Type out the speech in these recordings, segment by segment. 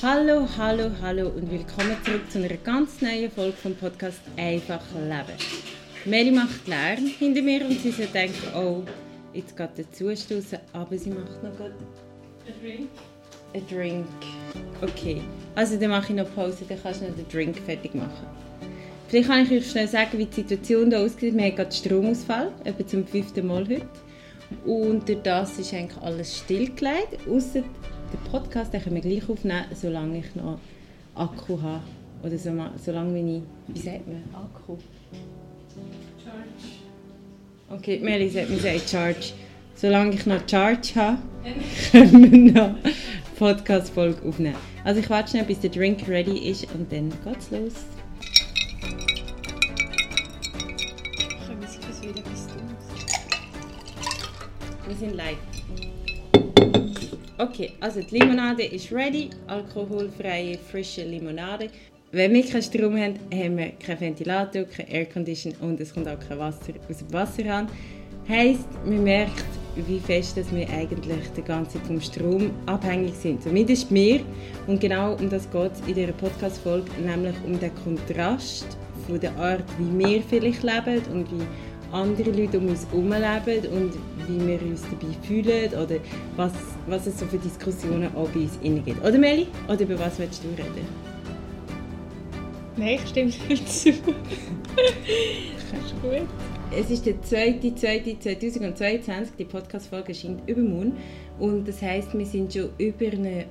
Hallo, hallo, hallo und willkommen zurück zu einer ganz neuen Folge vom Podcast Einfach Leben. Mary macht Lärm hinter mir und sie denkt, oh, jetzt geht der zustoßen, aber sie macht noch gerade Ein Drink. Drink. Okay, also dann mache ich noch Pause, dann kannst du noch den Drink fertig machen. Vielleicht kann ich euch schnell sagen, wie die Situation hier aussieht. Wir haben gerade Stromausfall, etwa zum fünften Mal heute. Und durch das ist eigentlich alles stillgelegt, außer den Podcast, den können wir gleich aufnehmen, solange ich noch Akku habe. Oder so, solange ich, wie sagt man, Akku? Charge. Okay, Meli sagt, wir sagen Charge. Solange ich noch Charge habe, können wir noch Podcast-Folge aufnehmen. Also ich warte schnell, bis der Drink ready ist und dann geht's los. Können wir sicher wieder bis du. Wir sind live. Okay, also die Limonade ist ready. Alkoholfreie, frische Limonade. Wenn wir keinen Strom haben, haben wir keinen Ventilator, kein Aircondition und es kommt auch kein Wasser aus dem Wasserhahn. Heisst, man merkt, wie fest dass wir eigentlich die ganze Zeit vom Strom abhängig sind. Zumindest mir. Und genau um das geht es in dieser Podcast-Folge, nämlich um den Kontrast von der Art, wie wir vielleicht leben und wie andere Leute um uns herum leben und wie wir uns dabei fühlen oder was, was es so für Diskussionen auch bei uns innen gibt. Oder Meli? Oder über was willst du reden? Nein, ich stimme dir zu. das ist gut. Es ist der 2.2.2022, die Podcast-Folge erscheint übermorgen und das heisst, wir sind schon über einen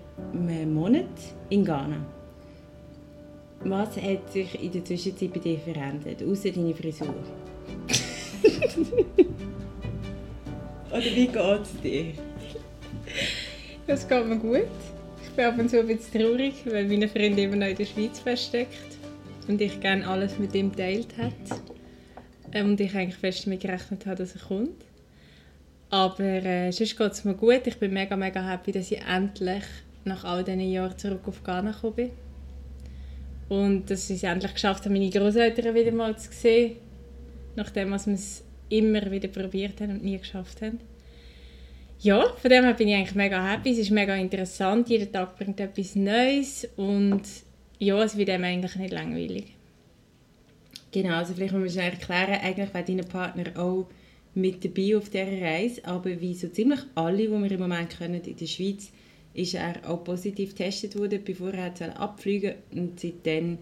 Monat in Ghana. Was hat sich in der Zwischenzeit bei dir verändert, außer deine Frisur? Oder wie geht es dir? Das geht mir gut. Ich bin ab und zu ein bisschen traurig, weil meine Freund immer noch in der Schweiz feststeckt und ich gerne alles mit ihm geteilt hat. Ähm, Und ich eigentlich fest damit gerechnet habe, dass er kommt. Aber äh, sonst geht es mir gut. Ich bin mega, mega happy, dass ich endlich nach all diesen Jahren zurück auf Ghana gekommen bin. Und dass ich es endlich geschafft habe, meine Großeltern wieder mal zu sehen. Nachdem was wir es immer wieder probiert haben und nie geschafft haben. Ja, von dem her bin ich eigentlich mega happy. Es ist mega interessant. Jeder Tag bringt etwas Neues. Und ja, es wird einem eigentlich nicht langweilig. Genau, also vielleicht müssen wir erklären, eigentlich wäre dein Partner auch mit dabei auf dieser Reise, aber wie so ziemlich alle, die wir im Moment können in der Schweiz, ist er auch positiv getestet worden, bevor er abfliegen und seitdem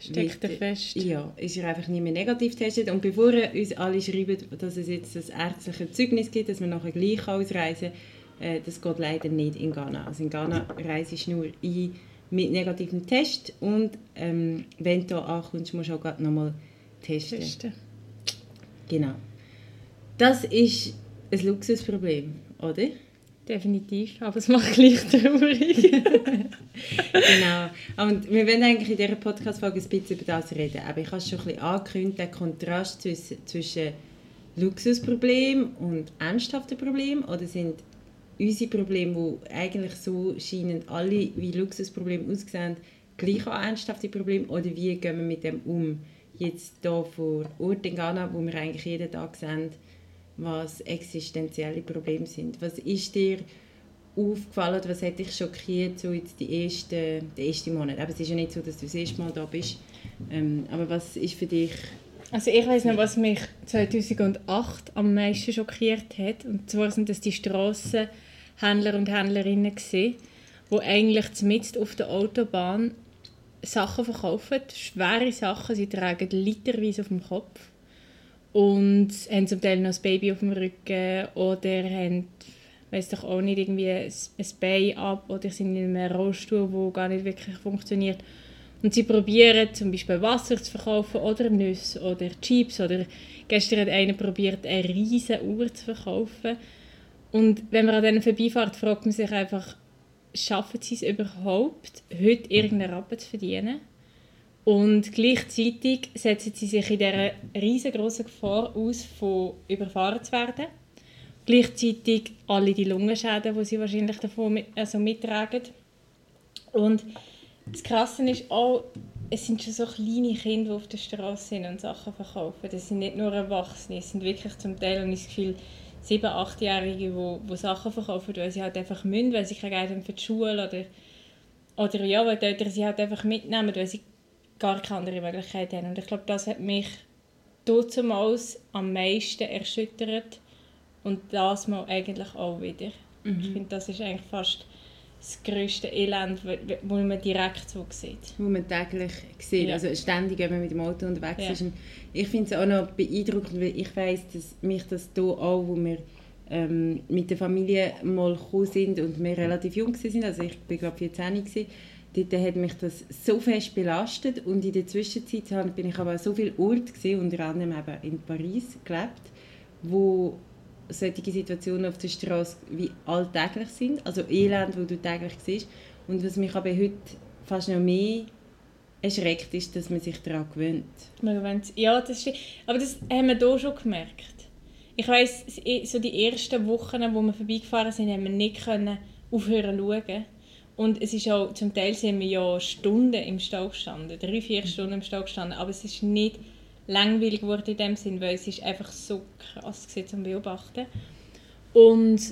Steckt er fest. Ja, ist er einfach nie mehr negativ getestet und bevor uns alle schreibt, dass es jetzt das ärztliche Zeugnis gibt, dass wir nachher gleich ausreisen äh, das geht leider nicht in Ghana. Also in Ghana reist du nur ein mit negativem Test und ähm, wenn du ankommst, musst du auch nochmal testen. Testen. Genau. Das ist ein Luxusproblem, oder? Definitiv, aber es macht gleich traurig. genau. Und wir wollen eigentlich in dieser Podcast-Folge ein bisschen über das reden. Aber ich habe schon ein bisschen angekündigt, der Kontrast zwischen, zwischen Luxusproblem und ernsthaften Problem oder sind unsere Probleme, die eigentlich so scheinen, alle wie Luxusprobleme aussehen, gleich auch ernsthafte Probleme oder wie gehen wir mit dem um? Jetzt hier vor Ort in Ghana, wo wir eigentlich jeden Tag sehen, was existenzielle Probleme sind. Was ist dir aufgefallen was hat dich schockiert, so jetzt die ersten, den ersten Monat? Aber es ist ja nicht so, dass du das erste Mal da bist. Ähm, aber was ist für dich... Also ich weiß noch, was mich 2008 am meisten schockiert hat. Und zwar sind das die Strassenhändler und Händlerinnen gewesen, die eigentlich mitten auf der Autobahn Sachen verkaufen, schwere Sachen. Sie tragen literweise auf dem Kopf und haben zum Teil noch das Baby auf dem Rücken oder haben weiß doch auch nicht irgendwie ein ein Bein ab oder sind in einem Rollstuhl, wo gar nicht wirklich funktioniert. Und sie probieren zum Beispiel Wasser zu verkaufen oder Nüsse oder Chips oder gestern hat einer probiert eine riesige Uhr zu verkaufen. Und wenn man an denen vorbeifährt, fragt man sich einfach, schaffen sie es überhaupt, heute irgendeinen Rappen zu verdienen? Und gleichzeitig setzen sie sich in dieser riesengroßen Gefahr aus, von überfahren zu werden. Gleichzeitig alle die Lungenschäden, die sie wahrscheinlich davon mit, also mittragen. Und das Krasse ist auch, es sind schon so kleine Kinder, die auf der Straße sind und Sachen verkaufen. Das sind nicht nur Erwachsene, es sind wirklich zum Teil, und ich das Gefühl, sieben-, achtjährige, die, die Sachen verkaufen, weil sie halt einfach müssen, weil sie kein Geld haben für die Schule oder oder ja, weil die Eltern sie halt einfach mitnehmen, weil sie gar keine andere Möglichkeit haben. Und ich glaube, das hat mich damals am meisten erschüttert und das mal eigentlich auch wieder. Mhm. Ich finde, das ist eigentlich fast das grösste Elend, wo man direkt so sieht. Wo man täglich sieht, ja. also ständig, wenn man mit dem Auto unterwegs ja. ist. Und ich finde es auch noch beeindruckend, weil ich weiß, dass mich das hier auch, wo wir ähm, mit der Familie mal gekommen sind und wir relativ jung waren, also ich war glaube 14 gewesen, dort hat mich das so fest belastet und in der Zwischenzeit bin ich aber so viele Orte gesehen, unter anderem eben in Paris gelebt, wo solche Situationen auf der Straße wie alltäglich sind, also Elend, wo du täglich siehst. Und was mich aber heute fast noch mehr erschreckt, ist, dass man sich daran gewöhnt. Ja, das stimmt. Aber das haben wir hier schon gemerkt. Ich weiss, so die ersten Wochen, wo wir vorbeigefahren sind, haben wir nicht aufhören zu schauen. Und es ist auch, zum Teil sind wir ja Stunden im Stau gestanden, drei, vier Stunden im Stau gestanden, aber es ist nicht langweilig geworden in dem Sinn, weil es ist einfach so krass war zum Beobachten. Und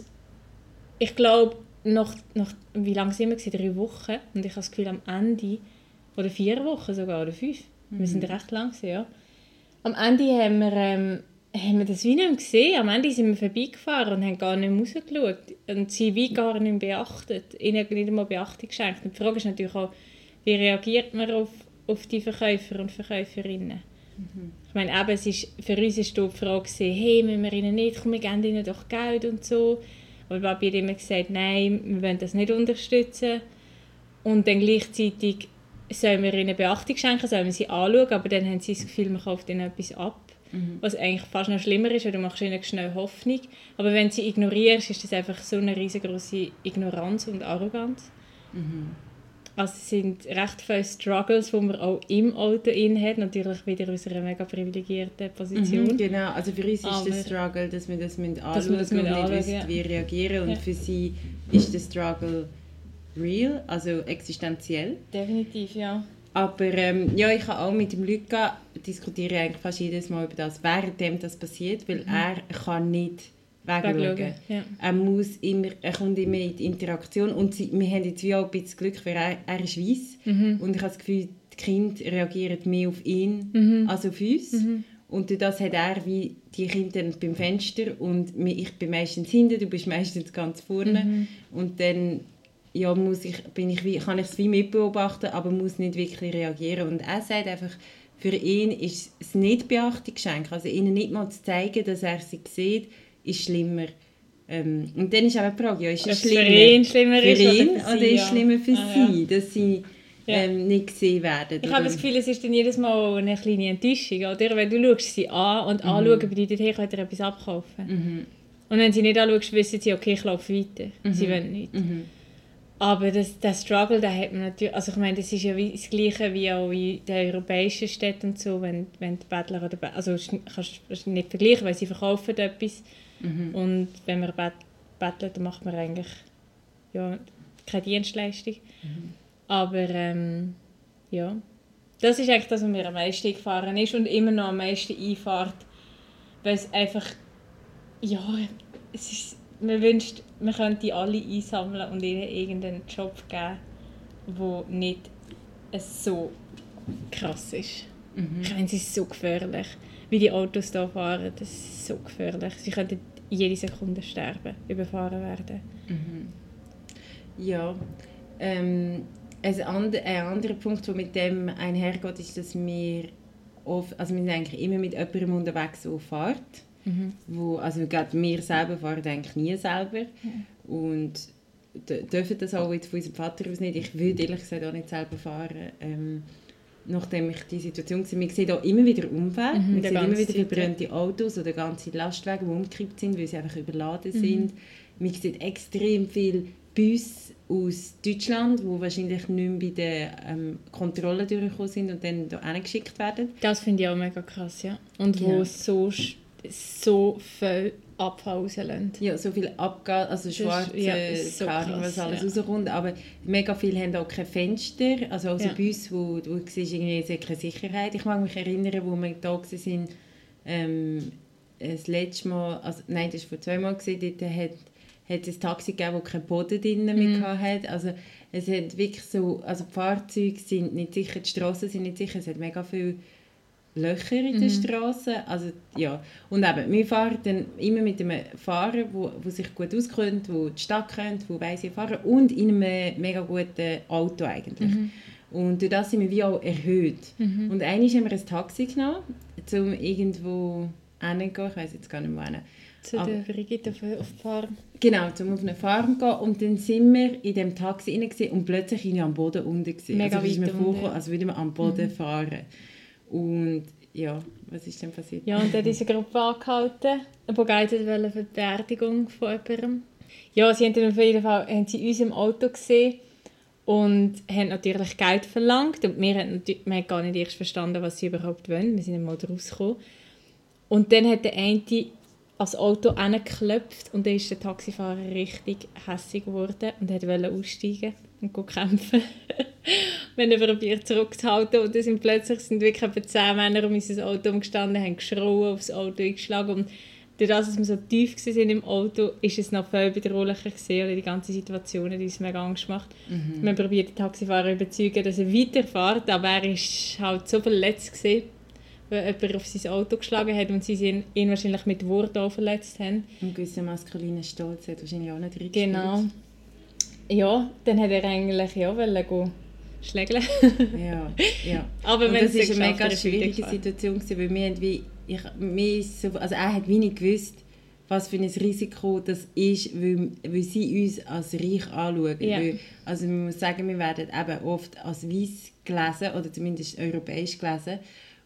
ich glaube, nach, nach, wie lange sind wir? Drei Wochen. Und ich habe das Gefühl, am Ende, oder vier Wochen sogar, oder fünf, mhm. wir sind mhm. recht lang, ja. Am Ende haben wir, ähm, haben wir das wie nicht gesehen. Am Ende sind wir vorbeigefahren und haben gar nicht mehr rausgeschaut. Und sie wie gar nicht beachtet, ihnen nicht einmal Beachtung geschenkt. Und die Frage ist natürlich auch, wie reagiert man auf, auf die Verkäufer und Verkäuferinnen? Mhm. Ich meine, eben, es ist, für uns war die Frage, hey, müssen wir ihnen nicht, komm, wir geben ihnen doch Geld und so. Aber Papi hat immer gesagt, nein, wir wollen das nicht unterstützen. Und dann gleichzeitig sollen wir ihnen Beachtung schenken, sollen wir sie anschauen, aber dann haben sie das Gefühl, man kauft ihnen etwas ab. Mhm. Was eigentlich fast noch schlimmer ist, weil du machst ihnen schnell Hoffnung. Aber wenn sie ignorierst, ist das einfach so eine riesengroße Ignoranz und Arroganz. Mhm. Also es sind recht viele Struggles, die man auch im Auto in hat, natürlich wieder aus einer mega privilegierten Position. Mhm, genau, also für uns ist Aber der Struggle, dass wir das anschauen dass wir das und nicht wissen, ja. wie reagieren und ja. für sie ist der Struggle real, also existenziell. Definitiv, ja. Aber ähm, ja, ich habe auch mit dem Luca diskutiere eigentlich fast jedes Mal über das, während das passiert, weil mhm. er kann nicht wegschauen. Ja. Er, muss immer, er kommt immer in die Interaktion und sie, wir haben jetzt wie auch ein bisschen Glück, weil er, er ist weiss mhm. und ich habe das Gefühl, die Kinder reagieren mehr auf ihn mhm. als auf uns. Mhm. Und durch das hat er wie die Kinder beim Fenster und ich bin meistens hinten, du bist meistens ganz vorne mhm. und dann ja, muss ich, bin ich wie, kann ich es wie mitbeobachten, aber muss nicht wirklich reagieren. Und er sagt einfach, für ihn ist es nicht Beachtung schenken, also ihnen nicht mal zu zeigen, dass er sie sieht, ist schlimmer. Ähm, und dann ist auch die Frage, ja, ist es schlimmer für ihn, schlimmer für ihn oder, oder ist es schlimmer für ah, sie, ja. dass sie ähm, nicht gesehen werden? Ich habe das Gefühl, es ist dann jedes Mal eine kleine Enttäuschung, oder? Weil du schaust sie an und mhm. anschauen bedeutet, hey, könnt ihr etwas abkaufen. Mhm. Und wenn sie nicht anschaust, wissen sie, okay, ich laufe weiter. Mhm. Sie wollen nicht. Mhm. Aber das, das Struggle, da hat man natürlich, also ich meine, das ist ja wie, das Gleiche wie auch in den europäischen Städten und so, wenn, wenn die Bettler oder, also kannst du nicht vergleichen, weil sie verkaufen etwas Mhm. Und wenn man bettelt, dann macht man eigentlich ja, keine Dienstleistung. Mhm. Aber ähm, ja, das ist eigentlich das, was mir am meisten gefahren ist und immer noch am meisten einfährt, weil es einfach, ja, es ist, man wünscht, man könnte alle einsammeln und ihnen irgendeinen Job geben, der nicht so krass ist. Mhm. Ich meine, es ist so gefährlich wie die Autos hier fahren. Das ist so gefährlich. Sie könnten jede Sekunde sterben, überfahren werden. Mhm. Ja. Ähm, ein, and ein anderer Punkt, der mit dem einhergeht, ist, dass wir oft, also wir sind eigentlich immer mit jemandem unterwegs, der fährt. Mhm. Wo, also gerade wir selber fahren eigentlich nie selber. Mhm. Und dürfen das auch jetzt von unserem Vater aus nicht. Ich würde ehrlich gesagt auch nicht selber fahren. Ähm, nachdem ich die Situation gesehen man sieht auch immer wieder Unfälle, mhm, man sieht immer wieder verbrannte Autos oder ganze Lastwagen, die umgekippt sind, weil sie einfach überladen mhm. sind. Man sieht extrem viele Busse aus Deutschland, die wahrscheinlich nicht mehr bei den ähm, Kontrollen durchgekommen sind und dann hier geschickt werden. Das finde ich auch mega krass, ja. Und wo ja. so, so viel Abfall rauslassen. Ja, so viel Abgas, also schwarze, ja, so Ahnung, was alles ja. rauskommt. Aber mega viele haben auch keine Fenster. Also auch so ja. Bus, wo du siehst, irgendwie keine Sicherheit. Ich mag mich erinnern, wo wir da waren, ähm, das letzte Mal, also nein, das war vor zwei Mal, dort hat, hat es ein Taxi gegeben, das keinen Boden drin mehr mhm. hatte. Also es hat wirklich so, also die Fahrzeuge sind nicht sicher, die Straßen sind nicht sicher, es hat mega viele Löcher in den mhm. Straßen, also ja. Und eben, wir fahren dann immer mit einem Fahrer, wo, wo sich gut auskennt, wo die Stadt kennt, wo weiss, wie fahren und in einem mega guten Auto eigentlich. Mhm. Und durch das sind wir wie auch erhöht. Mhm. Und einmal haben wir ein Taxi genommen, um irgendwo hinzugehen, ich weiß jetzt gar nicht mehr. Zu Aber, der Brigitte auf, auf die Farm? Genau, um auf eine Farm zu gehen. Und dann sind wir in dem Taxi rein und plötzlich waren wir am Boden unten. Gewesen. Mega also, weit unten. Als würden wir am Boden mhm. fahren. Und ja, was ist denn passiert? Ja, und dann diese Gruppe angehalten, begleitet für die Beerdigung von jemandem. Ja, sie haben dann auf jeden Fall haben sie uns im Auto gesehen und haben natürlich Geld verlangt. Und wir haben, wir haben gar nicht erst verstanden, was sie überhaupt wollen. Wir sind dann mal rausgekommen. Und dann hat der eine ans Auto angeklopft und dann ist der Taxifahrer richtig hässlich geworden und wollte aussteigen und kämpfen. Wir haben probiert zurückzuhalten und dann sind plötzlich sind wirklich etwa zehn Männer um unser Auto umgestanden, haben geschrauen, aufs Auto eingeschlagen und dadurch, dass wir so tief waren im Auto, ist es noch viel bedrohlicher gesehen oder die ganze Situation hat uns mega Angst gemacht. Mhm. Wir haben probiert, den Taxifahrer zu überzeugen, dass er weiterfährt, aber er war halt so verletzt gewesen, weil jemand auf sein Auto geschlagen hat und sie ihn wahrscheinlich mit Wort auch verletzt haben. Und gewisser maskuliner Stolz hat wahrscheinlich auch nicht reingespielt. Genau. Ja, dann hat er eigentlich ja wollen gehen schlägeln. ja, ja. Aber wenn das ist eine mega schwierige Situation gewesen, weil wir haben wie, ich, wir so, also er hat wie nicht gewusst, was für ein Risiko das ist, weil, weil sie uns als reich anschauen. Ja. Weil, also man muss sagen, wir werden eben oft als weiß gelesen oder zumindest europäisch gelesen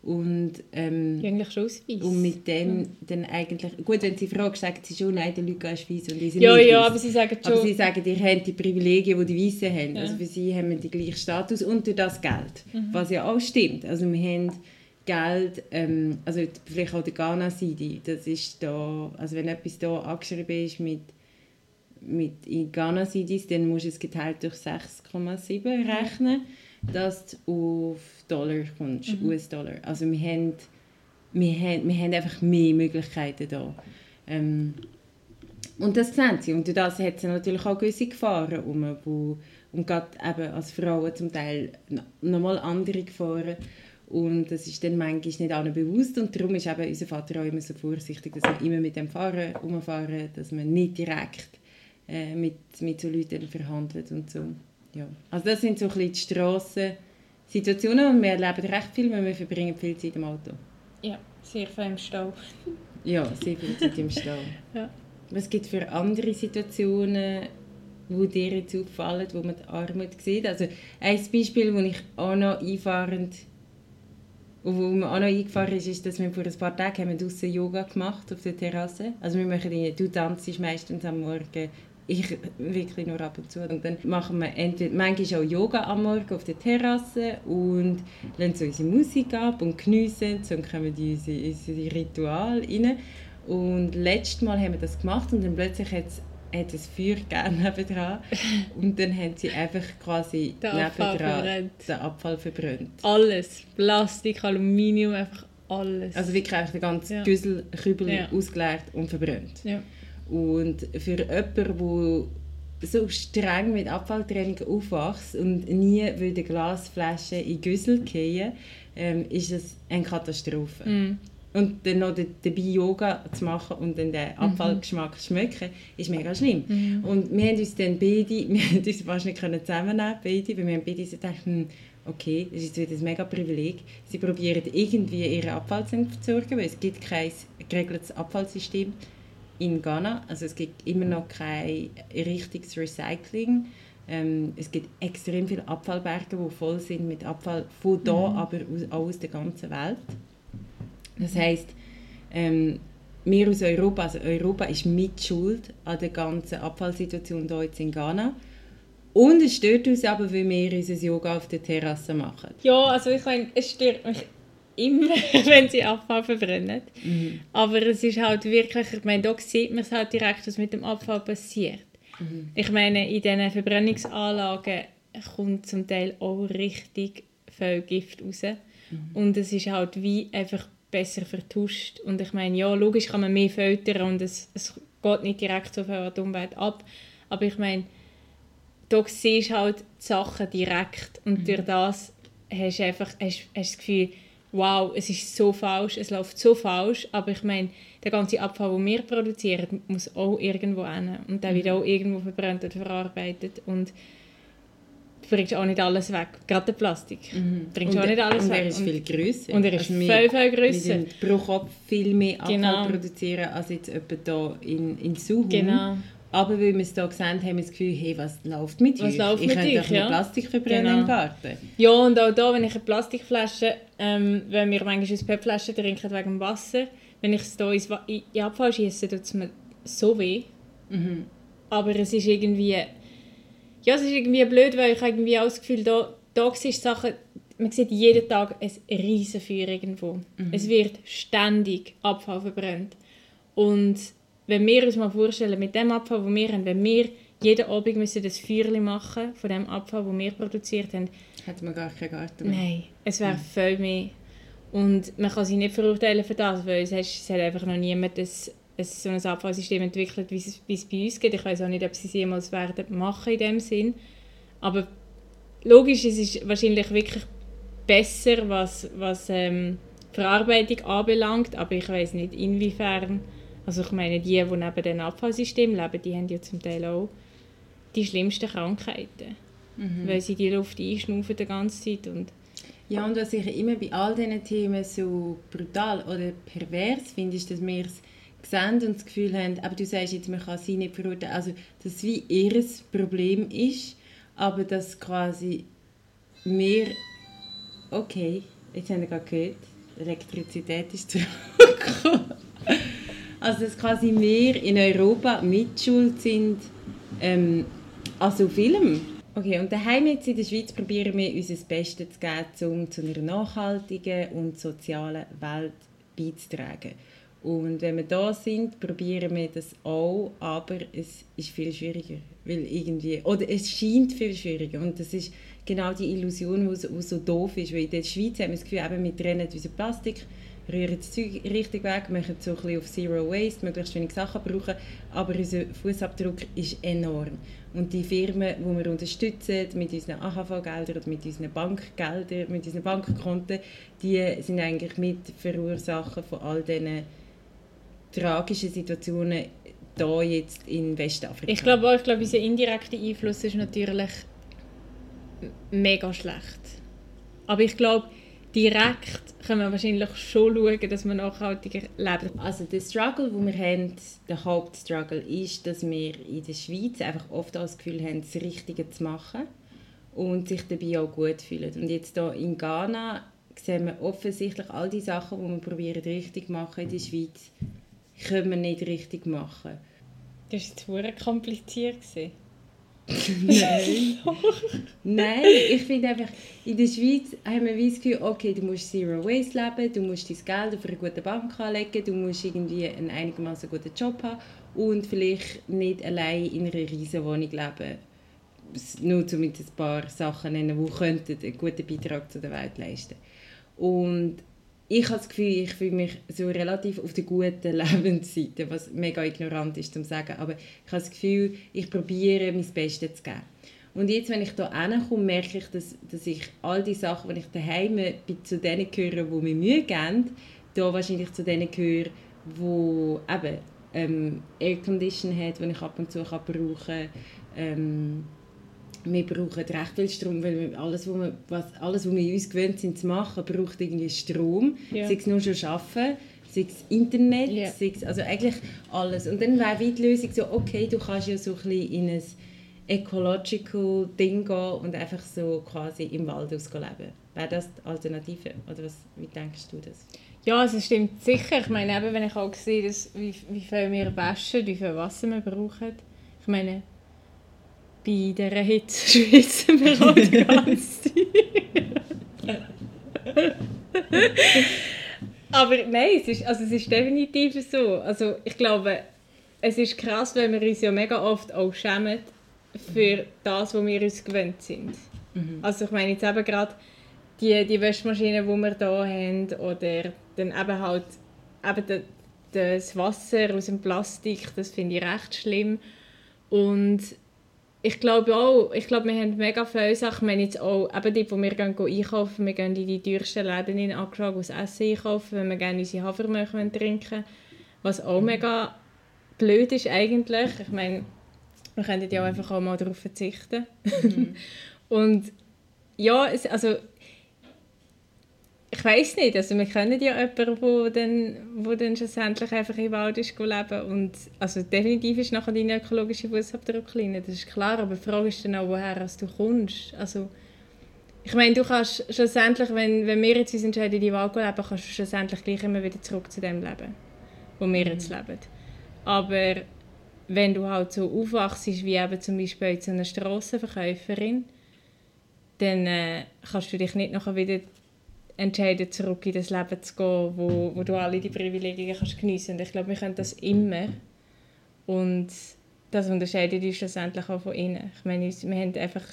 und, ähm, eigentlich schon aus Und mit dem ja. dann eigentlich... Gut, wenn sie fragen, sagen sie schon, nein, der Luca ist weiss und die sind ja, nicht Ja, weiss. aber sie sagen schon... Aber sie sagen, ihr habt die Privilegien, die die Weißen haben. Ja. Also für sie haben wir den gleichen Status und durch das Geld. Mhm. Was ja auch stimmt. Also wir haben Geld, ähm, also vielleicht auch der Ghana-Seite, das ist da... Also wenn etwas da angeschrieben ist mit mit in Ghana Cedis, dann musst du es geteilt durch 6,7 rechnen, dass du auf Dollar kommst, mhm. US-Dollar. Also wir haben, wir, haben, wir haben einfach mehr Möglichkeiten da. Ähm, und das sehen sie. Und das hat sie natürlich auch gewisse Gefahren um, wo, und gerade eben als Frauen zum Teil nochmal andere Gefahren. Und das ist dann manchmal nicht allen bewusst und darum ist eben unser Vater auch immer so vorsichtig, dass wir immer mit dem Fahren umfahren, dass man nicht direkt äh, mit, mit so Leuten verhandelt und so. Ja. Also das sind so ein bisschen die Strassen, Situationen und wir erleben recht viel, weil wir verbringen viel Zeit im Auto. Ja, sehr viel im Stau. ja, sehr viel Zeit im Stau. ja. Was gibt es für andere Situationen, wo dir jetzt auffallen, wo man die Armut sieht? Also ein Beispiel, das ich auch noch einfahrend wo mir auch noch eingefahren ist, ist, dass wir vor ein paar Tagen haben draußen Yoga gemacht auf der Terrasse. Also wir machen, du tanzt meistens am Morgen ich wirklich nur ab und zu. Und dann machen wir entweder, manchmal auch Yoga am Morgen auf der Terrasse und lassen so unsere Musik ab und geniessen, so kommen die unsere, unsere Ritual rein. Und letztes Mal haben wir das gemacht und dann plötzlich hat es hat es Feuer gegeben nebendran und dann haben sie einfach quasi den Abfall den Abfall verbrannt. Alles, Plastik, Aluminium, einfach alles. Also wirklich einfach den ganzen ja. Güsselkübel ja. ausgeleert und verbrannt. Ja. Und für jemanden, der so streng mit Abfalltraining aufwächst und nie würde Glasflaschen in Güssel fallen, ähm, ist das eine Katastrophe. Mm. Und dann noch dabei Yoga zu machen und dann den Abfallgeschmack zu schmecken, ist mega schlimm. Mm. Und wir haben uns dann beide, wir haben uns fast nicht zusammennehmen beide, weil wir haben beide so gedacht, hm, okay, das ist wieder ein mega Privileg. Sie probieren irgendwie ihren Abfall zu entsorgen, weil es gibt kein geregeltes Abfallsystem gibt in Ghana. Also es gibt immer noch kein richtiges Recycling. Ähm, es gibt extrem viele Abfallberge, die voll sind mit Abfall von hier, mhm. aber auch aus der ganzen Welt. Das heißt, ähm, wir aus Europa, also Europa ist mit Schuld an der ganzen Abfallsituation hier jetzt in Ghana. Und es stört uns aber, weil wir unser Yoga auf der Terrasse machen. Ja, also ich meine, es stört mich immer, wenn sie Abfall verbrennen. Mhm. Aber es ist halt wirklich, ich meine, da sieht man es halt direkt, was mit dem Abfall passiert. Mhm. Ich meine, in diesen Verbrennungsanlagen kommt zum Teil auch richtig viel Gift raus. Mhm. Und es ist halt wie einfach besser vertuscht. Und ich meine, ja, logisch kann man mehr filtern und es, es geht nicht direkt so viel an die Umwelt ab. Aber ich meine, da siehst du halt die Sachen direkt und mhm. durch das hast du einfach hast, hast das Gefühl, wow, es ist so falsch, es läuft so falsch, aber ich meine, der ganze Abfall, den wir produzieren, muss auch irgendwo hin und der wird mhm. auch irgendwo verbrannt oder verarbeitet und du bringst auch nicht alles weg, gerade der Plastik. Mhm. Bringst und, auch nicht alles und weg. er ist viel grösser. Und er ist also viel, viel grösser. Wir pro Kopf viel mehr Abfall genau. produzieren als jetzt hier in, in Suhu. Genau. Aber weil wir es hier gesehen haben, haben wir das Gefühl, hey, was läuft mit was euch? Läuft ich mit könnte euch, ja? Plastik verbrennen genau. im Garten. Ja, und auch hier, wenn ich eine Plastikflasche, ähm, wenn wir manchmal aus PET-Flaschen trinken wegen Wasser, wenn ich es hier ins in den Abfall schiesse, tut es mir so weh. Mhm. Aber es ist irgendwie... Ja, es ist irgendwie blöd, weil ich irgendwie auch das Gefühl, da, siehst Sachen... Man sieht jeden Tag ein Riesenfeuer irgendwo. Mhm. Es wird ständig Abfall verbrannt. Und wenn wir uns mal vorstellen, mit dem Abfall, den wir haben, wenn wir jeden Abend müssen das Feuerchen machen von dem Abfall, den wir produziert haben. Hätten wir gar keinen Garten mehr. Nein, es wäre mhm. viel mehr. Und man kann sie nicht verurteilen für das, weil es, es hat einfach noch niemand das, ein, so ein Abfallsystem entwickelt, wie es, wie es bei uns geht. Ich weiß auch nicht, ob sie es jemals werden machen in dem Sinn. Aber logisch, es ist wahrscheinlich wirklich besser, was, was ähm, Verarbeitung anbelangt, aber ich weiß nicht, inwiefern also ich meine, die, die neben dem Abfallsystem leben, die haben ja zum Teil auch die schlimmsten Krankheiten, mhm. weil sie die Luft einschnaufen die ganze Zeit. Und ja, und was ich immer bei all diesen Themen so brutal oder pervers finde, ist, dass wir es sehen und das Gefühl haben, aber du sagst jetzt, man kann sie nicht verurteilen, also dass es wie ihr Problem ist, aber dass quasi wir, okay, jetzt haben wir gerade gehört, Elektrizität ist zurückgekommen. Also dass quasi wir in Europa mitschuld sind ähm, an so vielem. Okay, und daheim jetzt in der Schweiz probieren wir unser Bestes zu geben, um zu einer nachhaltigen und sozialen Welt beizutragen. Und wenn wir da sind, probieren wir das auch, aber es ist viel schwieriger, weil irgendwie, oder es scheint viel schwieriger und das ist genau die Illusion, die so, so doof ist, weil in der Schweiz haben wir das Gefühl, eben, wir trennen unser Plastik rühren das Zeug richtig weg, machen so ein bisschen auf Zero Waste, möglichst wenig Sachen brauchen, aber unser Fußabdruck ist enorm. Und die Firmen, die wir unterstützen mit unseren AHV-Geldern oder mit unseren Bankgeldern, mit unseren Bankkonten, die sind eigentlich mit Verursacher von all diesen tragischen Situationen hier jetzt in Westafrika. Ich glaube auch, ich glaube, unser indirekter Einfluss ist natürlich mega schlecht. Aber ich glaube, direkt können wir wahrscheinlich schon schauen, dass wir nachhaltiger leben. Also der Struggle, den wir haben, der Hauptstruggle ist, dass wir in der Schweiz einfach oft das Gefühl haben, das Richtige zu machen und sich dabei auch gut fühlen. Und jetzt hier in Ghana sehen wir offensichtlich all die Sachen, die wir probieren richtig zu machen in der Schweiz, können wir nicht richtig machen. Das war jetzt kompliziert. Nein. Nein, ich finde einfach, in der Schweiz haben wir das Gefühl, okay, du musst Zero Waste leben, du musst dein Geld auf eine gute Bank anlegen, du musst irgendwie einen einigermaßen guten Job haben und vielleicht nicht allein in einer riesen Wohnung leben. Nur um ein paar Sachen nennen, die einen guten Beitrag zu der Welt leisten Und ich habe das Gefühl, ich fühle mich so relativ auf der guten Lebensseite, was mega ignorant ist zu sagen, aber ich habe das Gefühl, ich probiere mein Bestes zu geben. Und jetzt, wenn ich hier hinkomme, merke ich, dass, dass ich all die Sachen, die ich daheim bin, zu denen gehöre, die mir Mühe geben, hier wahrscheinlich zu denen gehöre, die eben ähm, Aircondition hat, die ich ab und zu kann brauchen kann, ähm, wir brauchen recht viel Strom, weil alles, was wir, was, alles, was wir uns gewöhnt sind zu machen, braucht irgendwie Strom. Ja. Sei es nur schon arbeiten, sei es Internet, ja. sei es, also eigentlich alles. Und dann wäre die Lösung so, okay, du kannst ja so ein bisschen in ein ecological Ding gehen und einfach so quasi im Wald ausleben. Wäre das die Alternative? Oder was, wie denkst du das? Ja, also es stimmt sicher. Ich meine, eben, wenn ich auch sehe, dass, wie, wie viel wir waschen, wie viel Wasser wir brauchen. Ich meine, bei dieser Hitze schwitzen wir auch die ganze Zeit. Aber nein, es ist, also es ist definitiv so. Also ich glaube, es ist krass, weil wir uns ja mega oft auch schämen für das, was wir uns gewöhnt sind. Mhm. Also ich meine jetzt eben gerade die, die Wäschmaschinen, die wir hier haben oder dann eben halt eben das Wasser aus dem Plastik, das finde ich recht schlimm. Und ich glaube auch, ich glaube, wir haben mega viele Sachen, wir haben jetzt auch, eben die, wo wir gehen, gehen einkaufen, wir gehen in die teuersten Läden in angeschaut, das Essen einkaufen, wenn wir gerne unsere Hafermilch trinken was auch mhm. mega blöd ist eigentlich. Ich meine, wir könnten ja auch einfach auch mal darauf verzichten. Mhm. Und ja, es, also ich weiß nicht, also wir kennen ja jemanden, wo dann, wo dann schlussendlich einfach im Wald ist leben und also definitiv ist nachher dein ökologischer Fußabdruck kleiner, das ist klar, aber die Frage ist dann auch, woher du kommst. Also ich meine, du kannst schlussendlich, wenn, wenn wir jetzt uns entscheiden, in die Wald zu leben, kannst du schlussendlich gleich immer wieder zurück zu dem leben, wo wir jetzt mhm. leben. Aber wenn du halt so aufwachst, wie eben zum Beispiel zu einer Strassenverkäuferin, dann äh, kannst du dich nicht nachher wieder entscheiden, zurück in das Leben zu gehen, wo, wo du alle die Privilegien kannst geniessen kannst. Ich glaube, wir können das immer. Und das unterscheidet uns schlussendlich auch von ihnen. Ich meine, wir haben einfach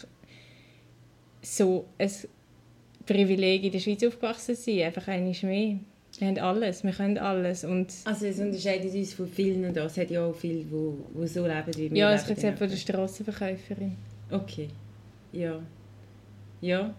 so ein Privileg in der Schweiz aufgewachsen zu sein, einfach eines mehr. Wir haben alles, wir können alles. Und also es unterscheidet uns von vielen und es hat ja auch viele, die, die so leben wie wir. Ja, es kommt von der Strassenverkäuferin. Okay, ja. Ja,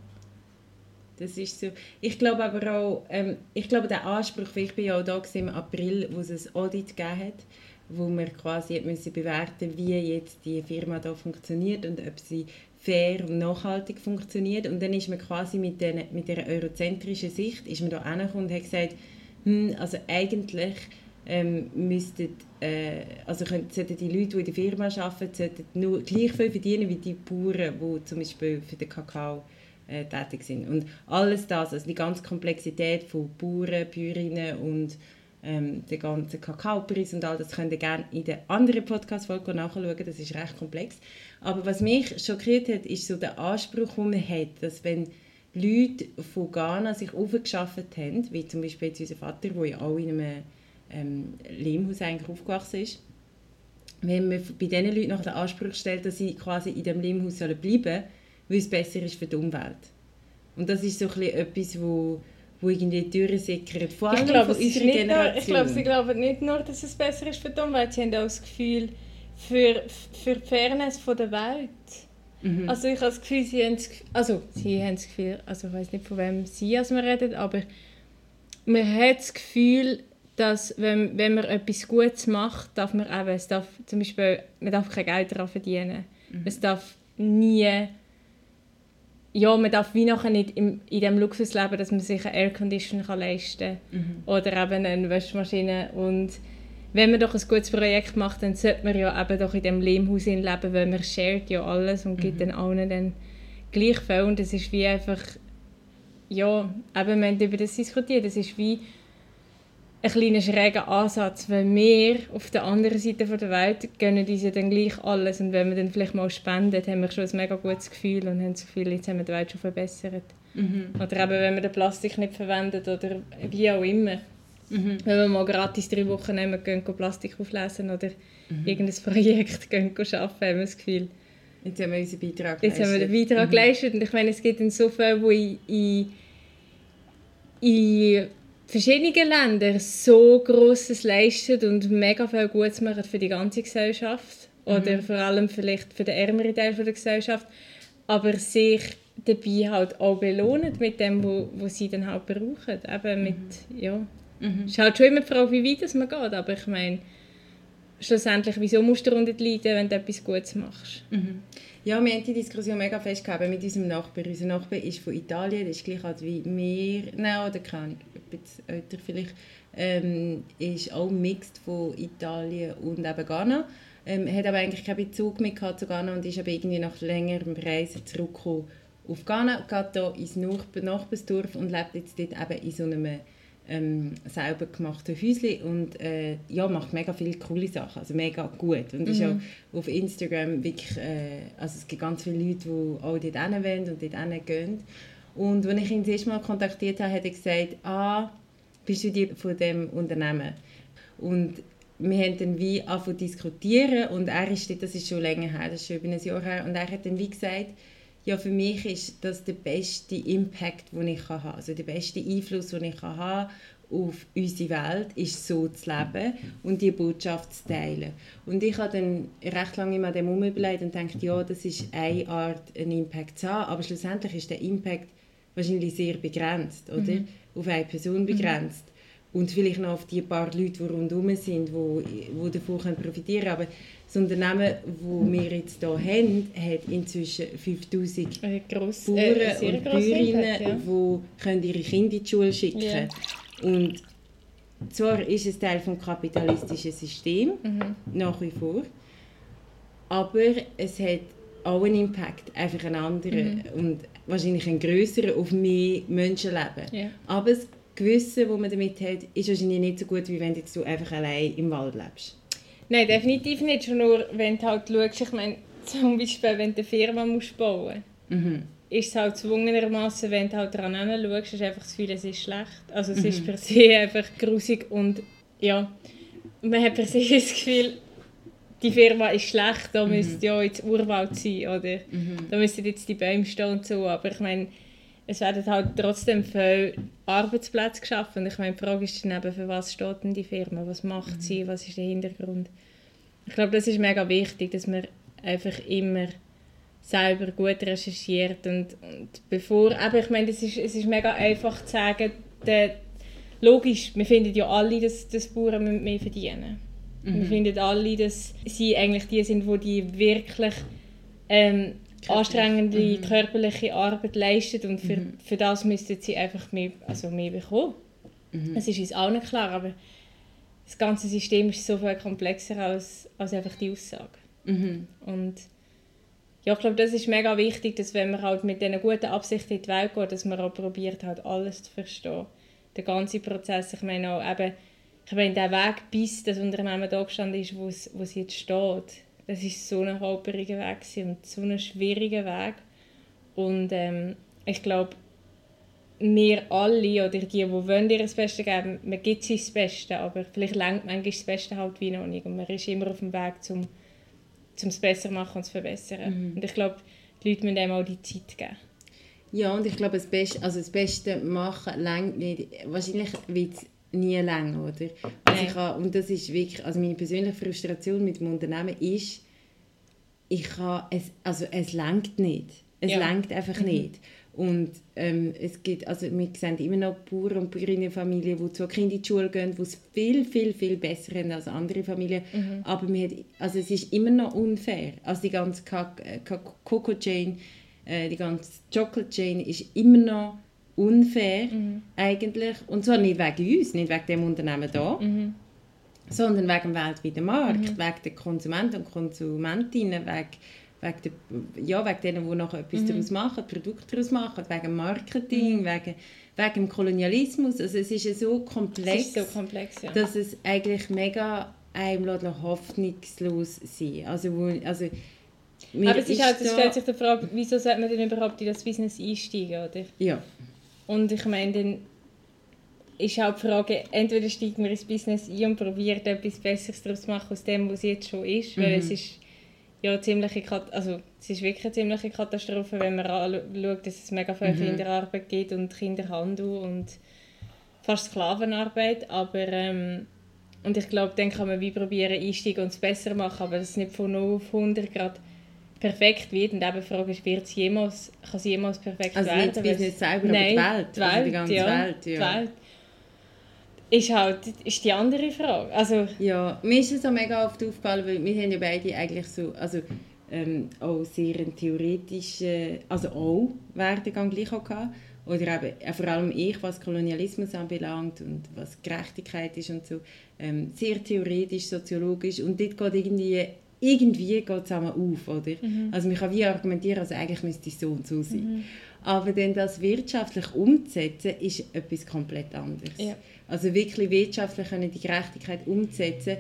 das ist so. Ich glaube aber auch, ähm, ich glaube der Anspruch, ich bin ja auch da im April, wo es ein Audit gegeben hat, wo wir quasi müssen bewerten wie jetzt die Firma da funktioniert und ob sie fair und nachhaltig funktioniert. Und dann ist man quasi mit, den, mit dieser eurozentrischen Sicht ist man da angekommen und hat gesagt, hm, also eigentlich ähm, müssten, äh, also können, sollten die Leute, die in der Firma arbeiten, nur gleich viel verdienen wie die Bauern, die zum Beispiel für den Kakao äh, tätig sind. Und alles das, also die ganze Komplexität von Bauern, Bäuerinnen und ähm, der ganze Kakaopreis und all das könnt ihr gerne in der anderen Podcast-Folge nachschauen, das ist recht komplex. Aber was mich schockiert hat, ist so der Anspruch, den man hat, dass wenn Leute von Ghana sich aufgeschafft haben, wie zum Beispiel jetzt unser Vater, der ja auch in einem ähm, Lehmhaus eigentlich aufgewachsen ist, wenn man bei diesen Leuten nach den Anspruch stellt, dass sie quasi in dem Lehmhaus bleiben sollen, weil es besser ist für die Umwelt. Und das ist so ein etwas, wo, wo irgendwie durchsickert, vor allem ich glaube, von unserer Generation. Nur, ich glaube, sie glauben nicht nur, dass es besser ist für die Umwelt, sie haben auch das Gefühl, für, für die Fairness von der Welt. Mhm. Also ich habe das Gefühl, sie haben das, also sie haben das Gefühl, also ich weiß nicht von wem sie als wir reden, aber man hat das Gefühl, dass wenn, wenn man etwas Gutes macht, darf man eben, es darf zum Beispiel, man darf kein Geld daran verdienen. Mhm. Es darf nie ja, man darf wie nachher nicht im, in dem Luxus leben, dass man sich einen Aircondition kann leisten kann mhm. oder eben eine Waschmaschine und wenn man doch ein gutes Projekt macht, dann sollte man ja eben doch in dem Lehmhaus leben, weil man shared ja alles und gibt mhm. den allen dann gleich viel und das ist wie einfach ja, eben, wir haben über das diskutiert, das ist wie ein kleiner schräger Ansatz, weil wir auf der anderen Seite der Welt gönnen uns ja dann gleich alles und wenn wir dann vielleicht mal spenden, haben wir schon ein mega gutes Gefühl und haben das Gefühl, jetzt haben wir die Welt schon verbessert. Mhm. Oder eben, wenn wir den Plastik nicht verwenden oder wie auch immer. Mhm. Wenn wir mal gratis drei Wochen nehmen, gehen, gehen Plastik auflesen oder mhm. irgendein Projekt gehen, arbeiten, haben wir das Gefühl. Jetzt haben wir unseren Beitrag geleistet. Jetzt haben wir den Beitrag mhm. geleistet und ich meine, es gibt dann so viele, die in, in, in verschiedenen Ländern so Grosses leisten und mega viel Gutes machen für die ganze Gesellschaft oder mhm. vor allem vielleicht für den ärmeren Teil der Gesellschaft, aber sich dabei halt auch belohnen mit dem, wo, wo sie dann halt brauchen. Eben mit, mhm. ja. Mhm. Es ist halt schon immer die Frage, wie weit es man geht, aber ich meine, schlussendlich, wieso musst du darunter leiden, wenn du etwas Gutes machst? Mhm. Ja, wir haben die Diskussion mega festgehabt mit unserem Nachbar. Unser Nachbar ist von Italien, der ist gleich alt wie wir, nein, oder keine Ahnung, bisschen älter vielleicht, ähm, ist auch mixed von Italien und eben Ghana. Ähm, hat aber eigentlich keinen Bezug mehr zu Ghana und ist aber irgendwie nach längerem Reisen zurückgekommen auf Ghana, geht hier ins Nachbarsdorf und lebt jetzt dort eben in so einem ähm, selber gemachte Häuschen und äh, ja, macht mega viele coole Sachen, also mega gut und mhm. ist auch auf Instagram wirklich, äh, also es gibt ganz viele Leute, die auch dort hin wollen und dort gehen und als ich ihn das erste Mal kontaktiert habe, hat er gesagt, ah, bist du die von dem Unternehmen? Und wir haben dann wie angefangen zu diskutieren und er ist, das ist schon länger her, das ist schon über ein Jahr her, und er hat dann wie gesagt, ja, für mich ist das der beste Impact, den ich haben kann, also der beste Einfluss, den ich haben kann auf unsere Welt ist so zu leben und die Botschaft zu teilen. Und ich habe dann recht lange immer dem überlegt und dachte, ja, das ist eine Art, einen Impact zu haben, aber schlussendlich ist der Impact wahrscheinlich sehr begrenzt, oder? Mhm. Auf eine Person begrenzt. Mhm. Und vielleicht noch auf die paar Leute, die rundherum sind, die, davon profitieren können. Aber das Unternehmen, das wir jetzt hier haben, hat inzwischen 5000 gross, Bauern äh, und Bäuerinnen, ja. die ihre Kinder in die Schule schicken können. Ja. Und zwar ist es Teil des kapitalistischen Systems, mhm. nach wie vor, aber es hat auch einen Impact, einfach einen anderen mhm. und wahrscheinlich einen größeren auf mehr Menschenleben. Ja. Aber das Gewissen, das man damit hat, ist wahrscheinlich nicht so gut, wie wenn du einfach allein im Wald lebst. Nein, definitiv nicht. Schon nur, wenn du halt schaust, ich meine, zum Beispiel, wenn du eine Firma musst bauen musst, mhm. ist es halt zwungenermaßen, wenn du halt daran schaust, ist einfach das Gefühl, es ist schlecht. Also es mhm. ist per se einfach grusig und ja, man hat per se das Gefühl, die Firma ist schlecht, da mhm. müsste ja jetzt Urwald sein, oder? Mhm. Da müssten jetzt die Bäume stehen und so, aber ich meine, es werden halt trotzdem viele Arbeitsplätze geschaffen. Und ich meine, die Frage ist dann eben, für was steht denn die Firma? Was macht mhm. sie? Was ist der Hintergrund? Ich glaube, das ist mega wichtig, dass man einfach immer selber gut recherchiert und, und bevor, aber ich meine, es ist, es ist mega einfach zu sagen, der, logisch, wir finden ja alle, dass, dass Bauern mehr verdienen mhm. Wir finden alle, dass sie eigentlich die sind, die die wirklich ähm, anstrengende mhm. körperliche Arbeit leistet und für, mhm. für das müssten sie einfach mehr, also mehr bekommen. Mhm. Das ist uns auch nicht klar, aber das ganze System ist so viel komplexer als, als einfach die Aussage. Mhm. Und ja, ich glaube, das ist mega wichtig, dass wenn man halt mit diesen guten Absichten in die Welt geht, dass man auch probiert halt alles zu verstehen. Der ganze Prozess, ich meine auch eben, ich meine, der Weg bis das Unternehmen da gestanden ist, wo es, wo es jetzt steht, das ist so ein holpriger Weg und so ein schwieriger Weg. Und ähm, ich glaube, wir alle oder die, die wollen ihr das Beste geben, man gibt sich das Beste, aber vielleicht lenkt manchmal das Beste halt wie noch nicht. Und man ist immer auf dem Weg, zum, zum es besser machen und zu verbessern. Mhm. Und ich glaube, die Leute müssen einem auch die Zeit geben. Ja, und ich glaube, das Beste, also das Beste machen lenkt nicht. Wahrscheinlich es nie länger, oder? Also ich habe, und das ist wirklich, also meine persönliche Frustration mit dem Unternehmen ist, ich habe, es, also es lenkt nicht. Es ja. lenkt einfach mhm. nicht. Und ähm, es gibt, also wir sehen immer noch Bauern und Bäuerinnenfamilien, die zu Kinder in die Schule gehen, die es viel, viel, viel besser haben als andere Familien. Mhm. Aber wir hat, also es ist immer noch unfair. Also die ganze äh, Coco Chain, äh, die ganze Chocolate Chain ist immer noch unfair mhm. eigentlich. Und zwar nicht wegen uns, nicht wegen dem Unternehmen hier, mhm. sondern wegen dem weltweiten Markt, mhm. wegen der Konsumenten und Konsumentinnen, wegen, wegen, der, ja, wegen denen, die noch etwas mhm. daraus machen, Produkte daraus machen, wegen Marketing, mhm. wegen, wegen dem Kolonialismus. Also es ist so komplex, ist so komplex ja. dass es eigentlich mega einem hoffnungslos sein also, wo, also aber es, ist halt, es stellt sich die Frage, wieso sollte man denn überhaupt in das Business einsteigen, oder? Ja. Und ich meine, dann ist auch die Frage, entweder steigt man ins Business ein und probiert etwas Besseres daraus zu machen aus dem, was es jetzt schon ist, mhm. weil es ist ja ziemliche, also es ist wirklich eine ziemliche Katastrophe, wenn man schaut, dass es mega viel mhm. Kinderarbeit gibt und Kinderhandel und fast Sklavenarbeit, aber ähm, und ich glaube, dann kann man wie probieren einsteigen und es besser machen, aber das ist nicht von 0 auf 100 Grad perfekt wird. Und eben die Frage ist, wird es jemals, kann es jemals perfekt also werden? Also nicht das selber, Nein, aber die Welt, die, Welt, also die ganze ja, Welt. Ja. Die Welt. Ist halt ist die andere Frage. Also, ja, mir ist es so mega oft aufgefallen, weil wir haben ja beide eigentlich so, also ähm, auch sehr einen theoretischen, also auch Werdegang gleich auch gehabt. Oder eben, äh, vor allem ich, was Kolonialismus anbelangt und was Gerechtigkeit ist und so, ähm, sehr theoretisch, soziologisch und dort geht irgendwie irgendwie geht es zusammen auf, oder? Mhm. Also man kann wie argumentieren, also eigentlich müsste es so und so sein. Mhm. Aber dann das wirtschaftlich umzusetzen, ist etwas komplett anderes. Ja. Also wirklich wirtschaftlich die Gerechtigkeit umzusetzen,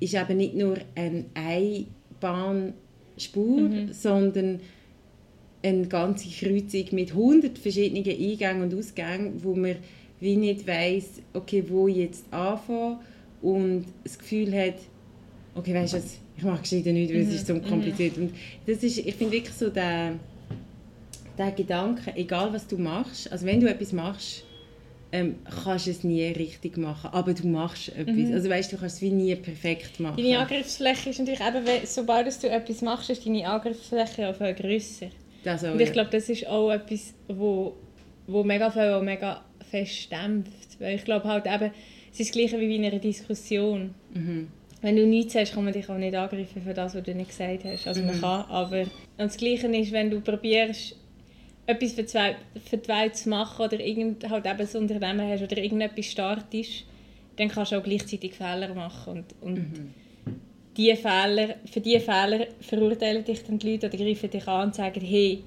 ist eben nicht nur eine Einbahnspur, mhm. sondern eine ganze Kreuzung mit hundert verschiedenen Eingängen und Ausgängen, wo man wie nicht weiß, okay, wo jetzt anfangen und das Gefühl hat, okay, weißt du, ich mache gescheiter nichts, weil es ist so mhm. kompliziert. Und das ist, ich finde wirklich so der, der Gedanke, egal was du machst, also wenn du etwas machst, ähm, kannst du es nie richtig machen. Aber du machst etwas. Mhm. Also weißt du, kannst es wie nie perfekt machen. Deine Angriffsfläche ist natürlich eben, sobald du etwas machst, ist deine Angriffsfläche auch viel grösser. das auch, Und ich glaube, das ist auch etwas, wo, wo mega viel auch mega fest dämpft. Weil ich glaube halt eben, es ist das Gleiche wie in einer Diskussion. Mhm. Wenn du nichts sagst, kann man dich auch nicht angreifen für das, was du nicht gesagt hast. Also man kann, aber... Und das Gleiche ist, wenn du probierst, etwas für zwei, für zu machen oder irgend, halt eben ein Unternehmen hast oder irgendetwas startest, dann kannst du auch gleichzeitig Fehler machen. Und, und Mhm. die Fehler, für diese Fehler verurteilen dich dann die Leute oder greifen dich an und sagen, hey,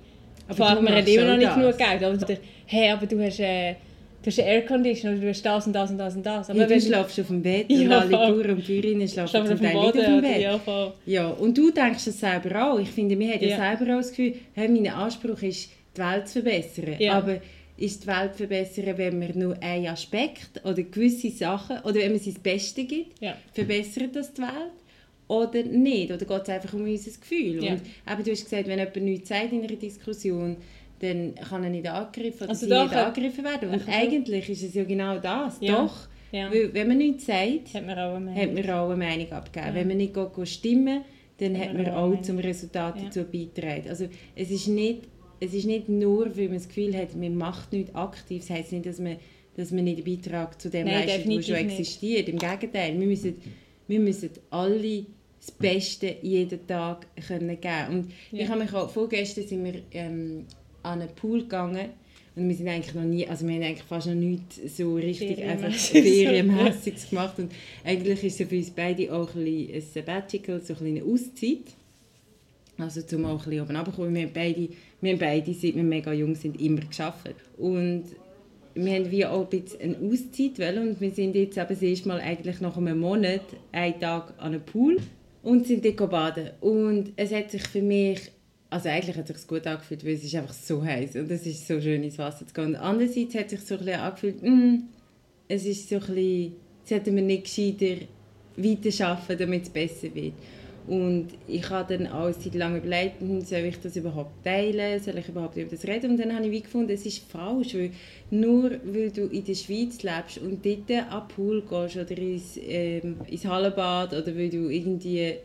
Aber haben machst immer noch nicht das. genug Geld. Oder, hey, aber du hast, äh, du hast einen Airconditioner, oder du hast das und das und das und das. Aber Ja, du schläfst auf dem Bett Ja, und alle. Bauern und Bäuerinnen schlafen zum auf dem Teil Boden, auf dem? Bett. Ja. Ja, und du denkst das selber auch. Ich finde, wir haben ja, selber auch das Gefühl, hey, mein Anspruch ist, die Welt zu verbessern. Aber ist die Welt verbessern, wenn man nur einen Aspekt oder gewisse Sachen, oder wenn man sein Bestes gibt, verbessert das die Welt? Oder nicht? Oder geht es einfach um unser Gefühl? Ja. Und eben, du hast gesagt, wenn jemand nichts sagt in einer Diskussion, dann kann er nicht angegriffen Also doch, nicht angegriffen werden. Und eigentlich ist es ja genau das. Ja. Doch, Ja. weil, wenn man nichts sagt, Hat man auch eine hat Meinung. man auch eine Meinung abgegeben. Ja. Wenn man nicht geht, stimmen dann Hat hat man auch zum Resultat Ja. dazu beigetragen. Also es ist, nicht, es ist nicht nur, weil man das Gefühl hat, man macht nichts aktiv, das heisst nicht, dass man, dass man nicht einen Beitrag zu dem Nein, leistet, was schon nicht. existiert. Im Gegenteil, wir müssen, wir müssen alle das Beste jeden Tag können geben Und Ja. ich habe mich auch, vorgestern sind wir ähm, an einen Pool gegangen und wir sind eigentlich noch nie, also wir haben eigentlich fast noch nichts so richtig einfach Ferienmässig. Ferienmässiges gemacht und eigentlich ist es für uns beide auch ein, bisschen ein Sabbatical, so eine Auszeit. Also zum auch ein bisschen oben runterkommen. Wir haben beide, wir haben beide, seit wir mega jung sind, immer geschafft. Und wir haben wie auch ein bisschen eine Auszeit wollen und wir sind jetzt eben das erste Mal eigentlich nach einem Monat einen Tag an einem Pool und sind dort baden. Und es hat sich für mich, also eigentlich hat es sich gut angefühlt, weil es ist einfach so heiß und es ist so schön ins Wasser zu gehen. Und andererseits hat es sich so ein bisschen angefühlt, mm, es ist so ein bisschen, jetzt wir nicht gescheiter weiterarbeiten, damit es besser wird. Und ich habe dann auch seit langem überlegt, hm, soll ich das überhaupt teilen, soll ich überhaupt über das reden? Und dann habe ich wie gefunden, es ist falsch, weil nur weil du in der Schweiz lebst und dort an den Pool gehst oder ins, ähm, ins Hallenbad oder weil du irgendwie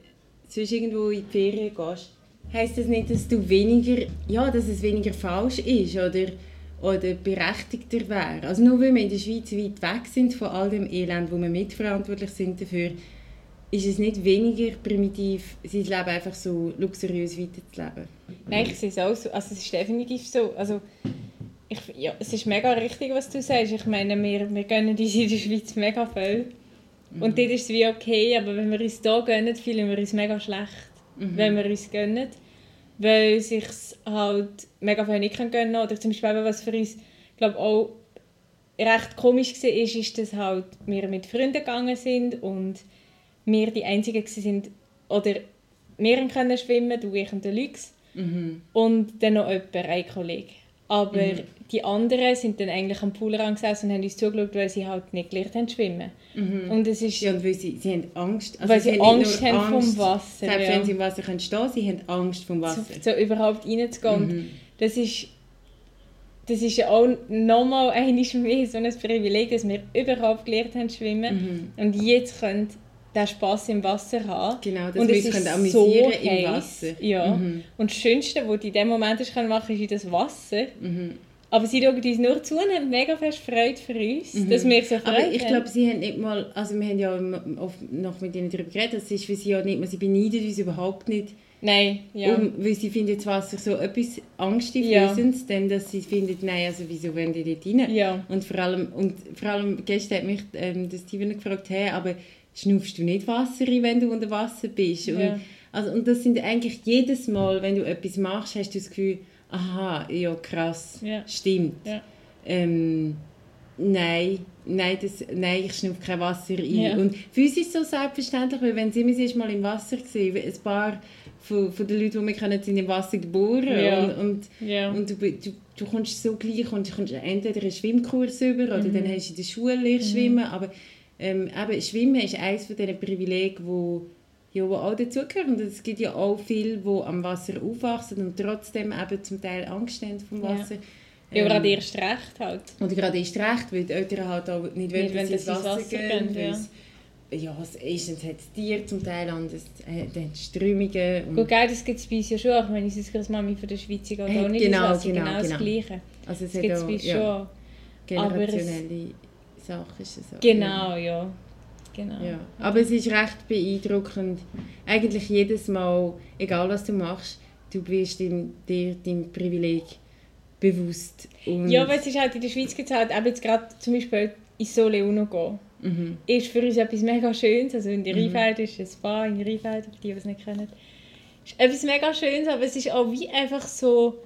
sonst irgendwo in die Ferien gehst, heisst das nicht, dass du weniger, ja, dass es weniger falsch ist oder, oder berechtigter wäre. Also nur weil wir in der Schweiz weit weg sind von all dem Elend, wo wir mitverantwortlich sind dafür, ist es nicht weniger primitiv, sein Leben einfach so luxuriös weiterzuleben. Nein, ich sehe es auch so. Also es ist definitiv so. Also, ich, ja, es ist mega richtig, was du sagst. Ich meine, wir, wir gönnen uns in der Schweiz mega viel. Und dort ist es wie okay, aber wenn wir uns hier gönnen, fühlen wir uns mega schlecht, wenn wir uns gönnen. Weil sich halt mega viel nicht gönnen können. Oder zum Beispiel, was für uns, glaube auch recht komisch war, ist, ist, dass halt wir mit Freunden gegangen sind und wir die Einzigen sind, oder wir können schwimmen, du, ich und der Lux. Und dann noch jemand, ein Kollege. Aber die anderen sind dann eigentlich am Poolrand gesessen und haben uns zugeschaut, weil sie halt nicht gelernt haben schwimmen. Und es ist... Ja, und weil sie, sie haben Angst. Also Weil sie haben Angst haben vom Wasser, Selbst ja. wenn sie im Wasser können stehen sie haben Angst vom Wasser. so, so überhaupt reinzugehen. Mhm. Das ist, das ist ja auch nochmal einmal mehr so ein Privileg, dass wir überhaupt gelernt haben zu schwimmen Mhm. und jetzt können den Spass im Wasser haben. Genau, dass und wir es ist amüsieren so im. Wasser. Ja. Mhm. Und das Schönste, was du in dem Moment machen ist in das Wasser. Aber sie schauen uns nur zu und haben mega fest Freude für uns, dass wir so Freude Mhm. Aber ich glaube, sie haben nicht mal, also wir haben ja oft noch mit ihnen darüber geredet, das ist für sie ja nicht mal, sie beneiden uns überhaupt nicht, Nein, ja. um, weil sie finden das Wasser so etwas Angsteinflößendes, denn dass sie finden, nein, also wieso wollen die dort rein? Ja. Und vor allem, und vor allem gestern hat mich ähm, der Steven gefragt, hey, aber schnuffst du nicht Wasser rein, wenn du unter Wasser bist? Und, Ja. also, und das sind eigentlich jedes Mal, wenn du etwas machst, hast du das Gefühl, aha, ja krass, Ja. stimmt. Ja. Ähm, nein, nein, das, nein, ich schnupfe kein Wasser ein. Ja. Und für uns ist es so selbstverständlich, weil wenn sie erst mal im Wasser gesehen, ein paar von, von den Leuten, die wir kennen, sind im Wasser geboren Ja. und, und, Ja. und du, du, du kommst so gleich, kommst, kommst entweder einen Schwimmkurs über oder Mhm. dann hast du in der Schule lernst schwimmen, aber ähm, eben, Schwimmen ist eines von diesen Privilegien, wo ja, wo auch dazugehören. Und es gibt ja auch viele, die am Wasser aufwachsen und trotzdem eben zum Teil Angst haben vom Ja. Wasser. Ja, Ähm, gerade erst recht halt. Oder gerade erst recht, weil die Eltern halt auch nicht wollen, dass sie ins Wasser Wasser gehen. weil ja. es- Ja, es- erstens hat es Tiere zum Teil, anders äh, dann die Strömungen. Und, Gut, gell, das gibt es bei uns ja schon. Ich meine, unsere Großmami von der Schweiz geht auch Äh, nicht genau, Wasser. genau, genau, das genau. Gleiche. also es Das hat gibt es auch bei uns ja, schon. Aber es- generationelle Sachen. Ist es auch. Genau, ja. Genau. Ja. Aber es ist recht beeindruckend. Eigentlich jedes Mal, egal was du machst, du bist in, dir dein Privileg bewusst. Und, Ja, weil es ist halt in der Schweiz gibt halt eben jetzt gerade zum Beispiel ins Sole Uno gehen. mhm. Ist für uns etwas mega Schönes. Also in der Rheinfeld ist ein Spa in Rheinfeld, für die, die es nicht kennen. Ist etwas mega Schönes, aber es ist auch wie einfach so...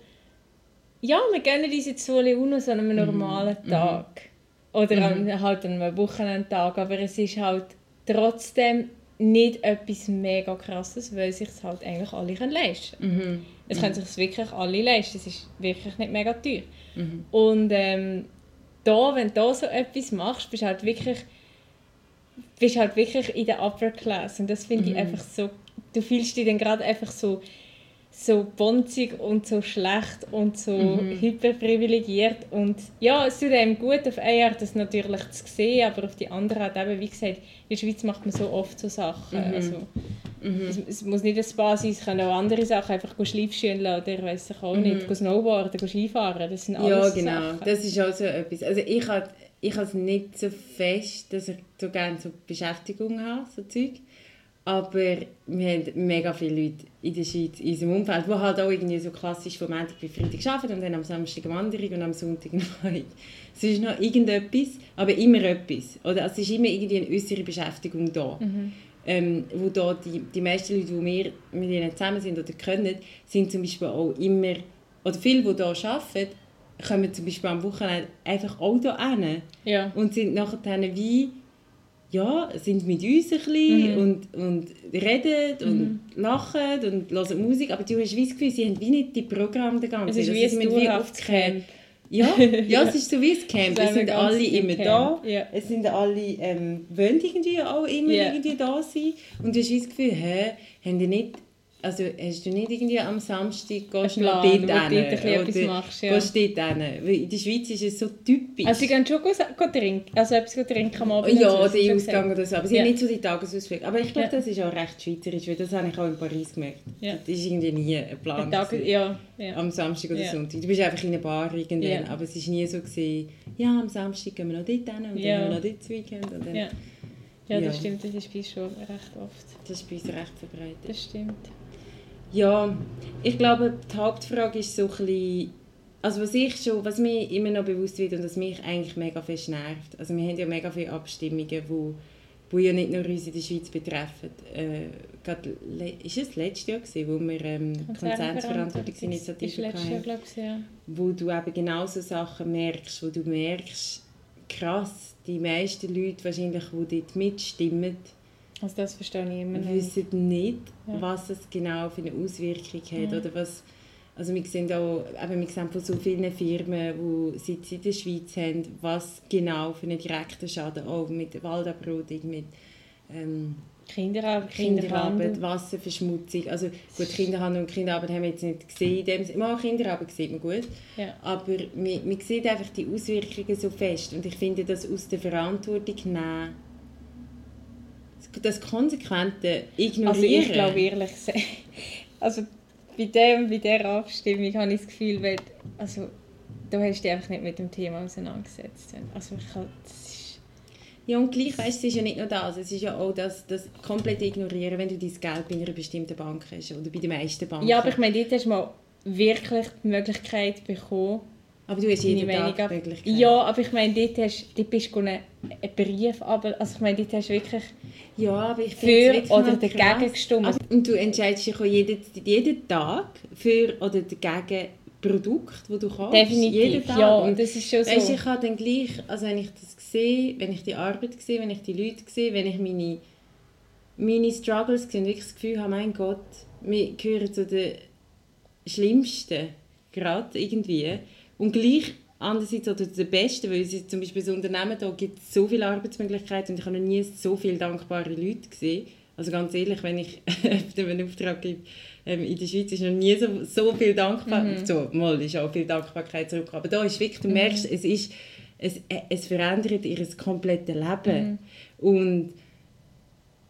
Ja, wir gönnen uns jetzt Sole Uno so an einem normalen Tag. Oder an, halt an einem Wochenendtag. Aber es ist halt trotzdem nicht etwas mega krasses, weil sich es halt eigentlich alle können leisten können. Mhm. Es können sich wirklich alle leisten. Es ist wirklich nicht mega teuer. Mhm. Und ähm, da, wenn du so etwas machst, bist du halt wirklich, bist halt wirklich in der Upper Class. Und das finde ich einfach so, du fühlst dich dann gerade einfach so, so bonzig und so schlecht und so hyperprivilegiert. Und ja, es tut einem gut auf eine Art, das natürlich zu sehen, aber auf die andere Art eben, wie gesagt, in der Schweiz macht man so oft so Sachen. Also, es, es muss nicht ein Spa sein, es können auch andere Sachen, einfach go Schleifschuhen lassen, oder weiss ich auch nicht, go Snowboarden, go Skifahren, das sind alles Ja, genau. Sachen. Das ist auch so etwas. Also ich habe ich es nicht so fest, dass ich so gerne so Beschäftigung habe, so Zeug. Aber wir haben mega viele Leute in der Schweiz, in unserem Umfeld, die halt auch irgendwie so klassisch vom Montag bis Freitag arbeiten und dann am Samstag eine Wanderung und am Sonntag eine. Es ist noch irgendetwas, aber immer etwas. Oder es ist immer irgendwie eine äußere Beschäftigung da. Ähm, wo da die, die meisten Leute, die wir mit ihnen zusammen sind oder können, sind zum Beispiel auch immer, oder viele, die hier arbeiten, kommen zum Beispiel am Wochenende einfach auch hier hin Ja. und sind nachher dann wie ja, sind mit uns ein bisschen und, und reden und lachen und hören Musik, aber du hast wie das Gefühl, sie haben wie nicht die Programme den ganzen Es ist wie Also ein sie müssen wie aufzukehren. Camp. Ja, ja, es ist so wie ein Camp. Es ist sind alle immer Camp. da. Ja. Es sind alle, ähm, wollen irgendwie auch immer Ja. irgendwie da sein. Und du hast wie das Gefühl, hä, haben die nicht, also hast du nicht irgendwie am Samstag, gehst du Plan, noch wo dort du dort ein hin bisschen etwas machst, ja. gehst du dort hin. Weil in der Schweiz ist es so typisch. Also sie gehen schon go, go trinken, also etwas go trinken am Abend. Ja, oder du schon Ausgang oder so. Aber sie Ja. haben nicht so die Tagesausflüge. Aber ich glaube, Ja. das ist auch recht schweizerisch, weil das habe ich auch in Paris gemerkt. Ja. Das ist irgendwie nie ein Plan. Tag, ja, ja. Am Samstag oder. Sonntag. Du bist einfach in einer Bar irgendwann, aber es war nie so, gewesen, ja, am Samstag gehen wir noch dort hin und Ja. dann noch dort Weekend. Und dann, ja. Das stimmt, das ist bei uns schon recht oft. Das ist bei uns recht verbreitet. Das stimmt. Ja, ich glaube, die Hauptfrage ist so ein bisschen, also was ich schon, was mir immer noch bewusst wird und was mich eigentlich mega fest nervt, also wir haben ja mega viele Abstimmungen, wo, wo ja nicht nur uns in der Schweiz betreffen. Äh, ist es letztes Jahr gewesen, wo wir ähm, Konzernverantwortungsinitiative hatten, ja. wo du eben genau so Sachen merkst, wo du merkst, krass, die meisten Leute wahrscheinlich, die dort mitstimmen, Also das verstehe ich immer noch. wissen nicht, Ja. was es genau für eine Auswirkung hat. Ja. Oder was, also wir sehen auch eben, wir sehen von so vielen Firmen, die Sitz in der Schweiz haben, was genau für einen direkten Schaden auch mit Waldabrodung, mit ähm, Kinderarbeit, Kinderarbeit. Wasserverschmutzung. Also gut, Kinderhandel und Kinderarbeit haben wir jetzt nicht gesehen. dem Sinne. Mal Kinderarbeit sieht man gut. Ja. Aber man, man sieht einfach die Auswirkungen so fest. Und ich finde, das aus der Verantwortung nehmen, das- konsequente Ignorieren. Also ich glaube ehrlich gesagt, also bei, dem, bei dieser Abstimmung habe ich das Gefühl, weil, also du hast dich einfach nicht mit dem Thema auseinandergesetzt. Also ich ist, Ja, und gleich, weißt, es ist ja nicht nur das, es ist ja auch das, das komplett ignorieren, wenn du dein Geld bei einer bestimmten Bank hast oder bei den meisten Banken. ja, aber ich meine, dort hast du mal wirklich die Möglichkeit bekommen, aber du hast jeden Meinung Tag Möglichkeit. Ja, aber ich meine, dort, hast, dort bist du einen, Brief, aber also ich meine, dort hast du wirklich ja, aber ich für oder dagegen krass. gestimmt. Also, und du entscheidest dich auch jeden, jeden Tag für oder dagegen Produkt, das du kaufst. Definitiv, jeden Tag. ja, Und das ist schon so. Weißt, ich habe dann gleich, also wenn ich das sehe, wenn ich die Arbeit sehe, wenn ich die Leute sehe, wenn ich meine, meine Struggles sehe und wirklich das Gefühl habe, mein Gott, wir gehören zu den Schlimmsten, gerade irgendwie. Und gleich andererseits oder zu den Besten, weil es zum Beispiel das Unternehmen da gibt so viele Arbeitsmöglichkeiten und ich habe noch nie so viele dankbare Leute gesehen. Also ganz ehrlich, wenn ich einen Auftrag gebe, ähm, in der Schweiz ist noch nie so, so viel Dankbarkeit, mhm. so, mal ist auch viel Dankbarkeit zurück, aber da ist wirklich, du mhm. merkst, es ist, es, es verändert ihr komplettes Leben. Mhm. Und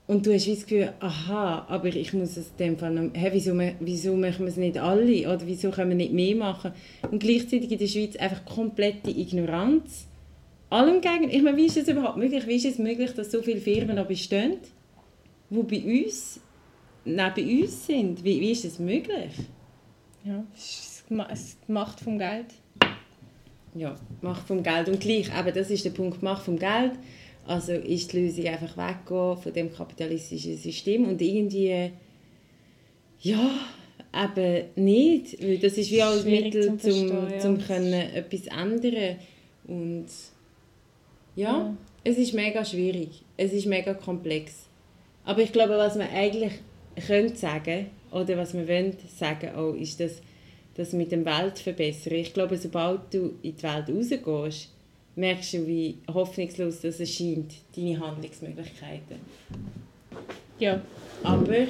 und du hast das Gefühl, aha, aber ich muss es in dem Fall noch, hey, wieso, wieso machen wir es nicht alle oder wieso können wir nicht mehr machen? Und gleichzeitig in der Schweiz einfach komplette Ignoranz. Allem gegen, ich meine, wie ist es überhaupt möglich? Wie ist es möglich, dass so viele Firmen noch bestehen, die bei uns, neben uns sind? Wie, wie ist es möglich? Ja, es ist die Macht vom Geld. Ja, Macht vom Geld. Und gleich, eben, das ist der Punkt, Macht vom Geld also ist die Lösung einfach weggehen von dem kapitalistischen System und irgendwie, ja, eben nicht, weil das ist wie ein Mittel, zum, zum, ja. zum können etwas ändern und ja, ja, es ist mega schwierig, es ist mega komplex. Aber ich glaube, was man eigentlich könnte sagen oder was wir wollen sagen auch, ist, dass das mit dem Welt verbessern. Ich glaube, sobald du in die Welt rausgehst, merkst du, wie hoffnungslos das erscheint, deine Handlungsmöglichkeiten. Ja. Aber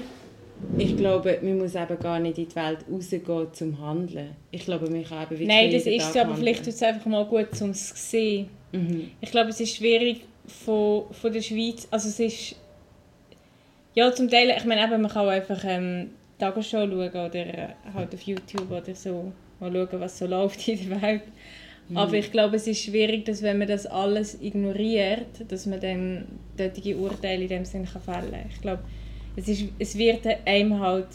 ich glaube, man muss eben gar nicht in die Welt rausgehen zum Handeln. Ich glaube, man kann eben wirklich Nein, das ist es, aber vielleicht tut es einfach mal gut zum sehen. Mhm. Ich glaube, es ist schwierig von, von der Schweiz, also es ist ja zum Teil, ich meine eben, man kann auch einfach ähm, Tagesschau schauen oder äh, halt auf YouTube oder so, mal schauen, was so läuft in der Welt. Mhm. Aber ich glaube, es ist schwierig, dass wenn man das alles ignoriert, dass man dann solche Urteile in dem Sinne fällen kann. Ich glaube, es, ist, es wird einem halt,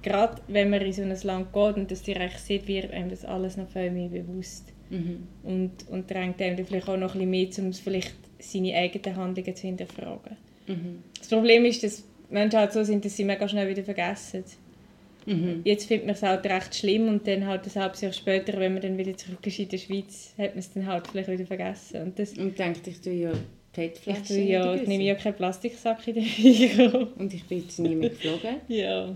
gerade wenn man in so ein Land geht und das direkt sieht, wird einem das alles noch viel mehr bewusst. Mhm. Und, und drängt einem vielleicht auch noch ein bisschen mehr, um vielleicht seine eigenen Handlungen zu hinterfragen. Mhm. Das Problem ist, dass Menschen halt so sind, dass sie mega schnell wieder vergessen. Mhm. Jetzt findet man es halt recht schlimm und dann halt ein halbes Jahr später, wenn man dann wieder zurück ist in der Schweiz, hat man es dann halt vielleicht wieder vergessen. Und, das, und denkt, ich tue ja PET-Flaschen Ich tue ja, ich nehme ja keinen Plastiksack in den Mikro. Und ich bin jetzt nie mehr geflogen. ja.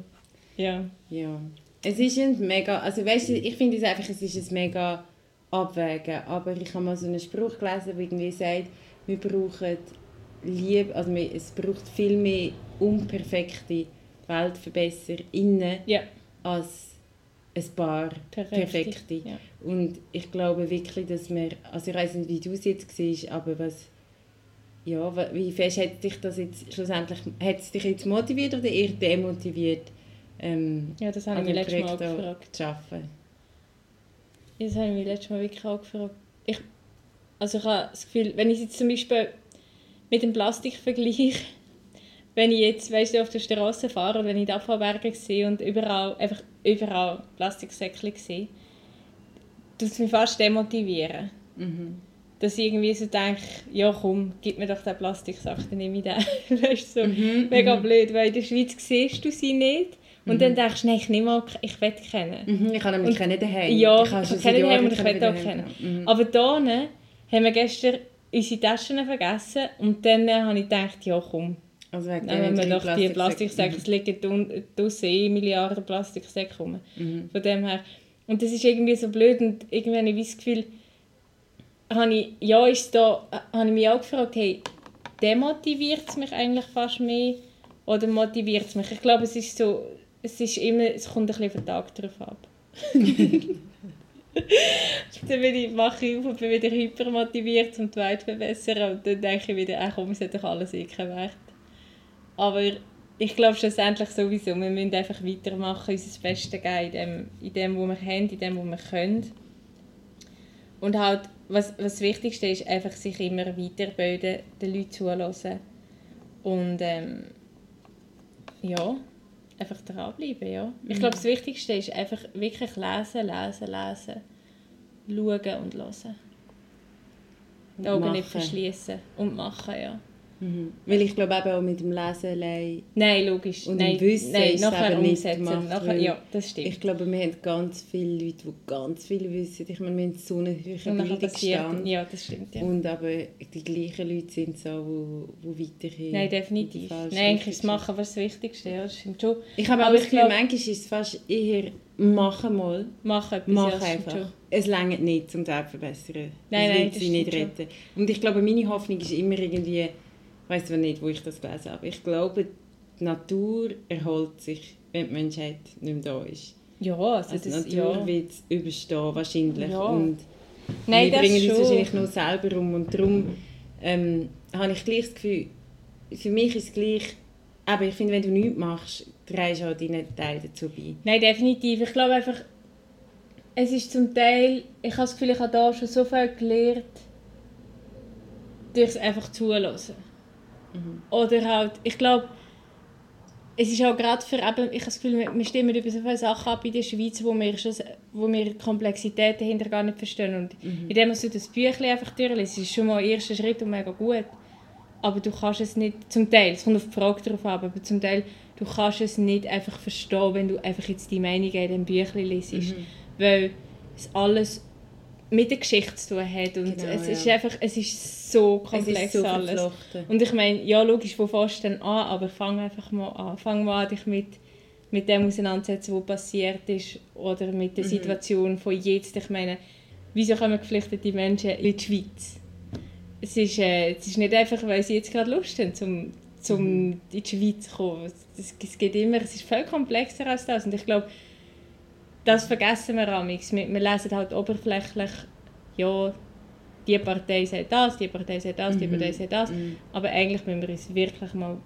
Ja. Ja. Es ist ein mega, also weißt du, ich finde es einfach, es ist ein mega Abwägen, aber ich habe mal so einen Spruch gelesen, der irgendwie sagt, wir brauchen Liebe, also es braucht viel mehr unperfekte WeltverbesserInnen ja. als ein paar Perfekte. Perfekte. Ja. Und ich glaube wirklich, dass wir, also ich weiß nicht, wie du es jetzt siehst, aber was, ja, wie fest hat dich das jetzt schlussendlich, hat es dich jetzt motiviert oder eher demotiviert, ähm, ja, das habe ich letztes Mal gefragt. zu arbeiten? Ja, das habe ich mir letztes Mal wirklich auch gefragt. Ich, also ich habe das Gefühl, wenn ich jetzt zum Beispiel mit dem Plastik vergleiche, wenn ich jetzt weißt du, auf der Straße fahre oder wenn ich die Abfallberge sehe und überall, einfach überall Plastiksäckchen sehe, tut es mich fast demotivieren. Mhm. Dass ich irgendwie so denke, ja komm, gib mir doch den Plastiksack, dann nehme ich den. weißt du, so mhm. mega mhm. blöd, weil in der Schweiz siehst du sie nicht. Und mhm. dann denkst du, nein, ich nehme mal, ich will kennen. Mhm, ich kann nämlich kennen daheim. Ja, ich, ich kenne daheim und ich will auch kennen. Mhm. Aber hier haben wir gestern unsere Taschen vergessen und dann habe ich gedacht, ja komm, also wegen Nehmen wir doch die Plastiksäcke, es liegen draussen eh Milliarden Plastiksäcke rum. Mhm. Von dem her. Und das ist irgendwie so blöd und irgendwie habe ich das Gefühl, habe ich, ja, ist da, habe ich mich auch gefragt, hey, demotiviert es mich eigentlich fast mehr oder motiviert es mich? Ich glaube, es ist so, es ist immer, es kommt ein bisschen auf den Tag drauf ab. dann bin ich, mache ich auf und bin wieder hypermotiviert, um die Welt zu verbessern und dann denke ich wieder, ach komm, es hat doch alles eh keinen Wert. Aber ich glaube schlussendlich sowieso, wir müssen einfach weitermachen, unser Bestes geben in dem, in dem, was wir haben, in dem, was wir können. Und halt, was, was das Wichtigste ist, einfach sich immer weiterbilden, den Leuten zuhören. Und ähm, ja, einfach dranbleiben, ja. Mhm. Ich glaube, das Wichtigste ist einfach wirklich lesen, lesen, lesen, schauen und hören. Die Augen nicht verschließen und machen, ja. Mhm. Weil ich glaube eben auch mit dem Lesen allein Nein, logisch. und nein, dem Wissen nein, ist nachher eben umsetzen. nicht gemacht. Nachher, ja, das stimmt. Ich glaube, wir haben ganz viele Leute, die ganz viel wissen. Ich meine, wir haben so einen hohen Bildungsstand. Ja, das stimmt. Ja. Und aber die gleichen Leute sind so, die, die weiterhin... Nein, definitiv. Nein, eigentlich ist das Machen was das Wichtigste. Ja, das stimmt schon. Ich habe aber das Gefühl, manchmal ist es fast eher «Machen mal». Machen etwas, Mach einfach. Es reicht nicht, um die Welt zu verbessern. Nein, das nein, sie nicht retten. Und ich glaube, meine Hoffnung ist immer irgendwie ich weiß nicht, wo ich das gelesen habe, ich glaube, die Natur erholt sich, wenn die Menschheit nicht mehr da ist. Ja, also, Also das, die Natur ja. wird es überstehen, wahrscheinlich. Ja. Und Nein, wir bringen uns wahrscheinlich nur selber um. Und darum ähm, habe ich gleich das Gefühl, für mich ist es gleich, aber ich finde, wenn du nichts machst, trägst du auch deinen Teil dazu bei. Nein, definitiv. Ich glaube einfach, es ist zum Teil, ich habe das Gefühl, ich habe da schon so viel gelernt, durch es einfach zulassen. Oder halt, ich glaube, es ist auch gerade für eben, ich habe das Gefühl, wir- stimmen über so viele Sachen ab in der Schweiz, wo wir, schon, wo wir die Komplexität dahinter gar nicht verstehen. Und indem du das Büchlein einfach durchliest, ist es schon mal ein erster Schritt und mega gut. Aber du kannst es nicht, zum Teil, es kommt auf die Frage darauf an, aber zum Teil, du kannst es nicht einfach verstehen, wenn du einfach jetzt die Meinung in dem Büchlein liest. Weil es alles mit der Geschichte zu tun hat und Genau, es ist ja. einfach, es ist so komplex es ist so alles. verflochten. Und ich meine, ja logisch, wo fährst du denn an, aber fang einfach mal an. Fang mal an, dich mit, mit dem auseinanderzusetzen, was passiert ist oder mit Mhm. der Situation von jetzt. Ich meine, wieso kommen geflüchtete Menschen in die Schweiz? Es ist, äh, es ist nicht einfach, weil sie jetzt gerade Lust haben, zum, zum Mhm. in die Schweiz zu kommen. Es, es geht immer, es ist viel komplexer als das. Und ich glaube, das vergessen wir amigs. Wir, wir lesen halt oberflächlich, ja, die Partei sagt das, die Partei sagt das, die Mhm. Partei sagt das. Aber eigentlich müssen wir uns wirklich mal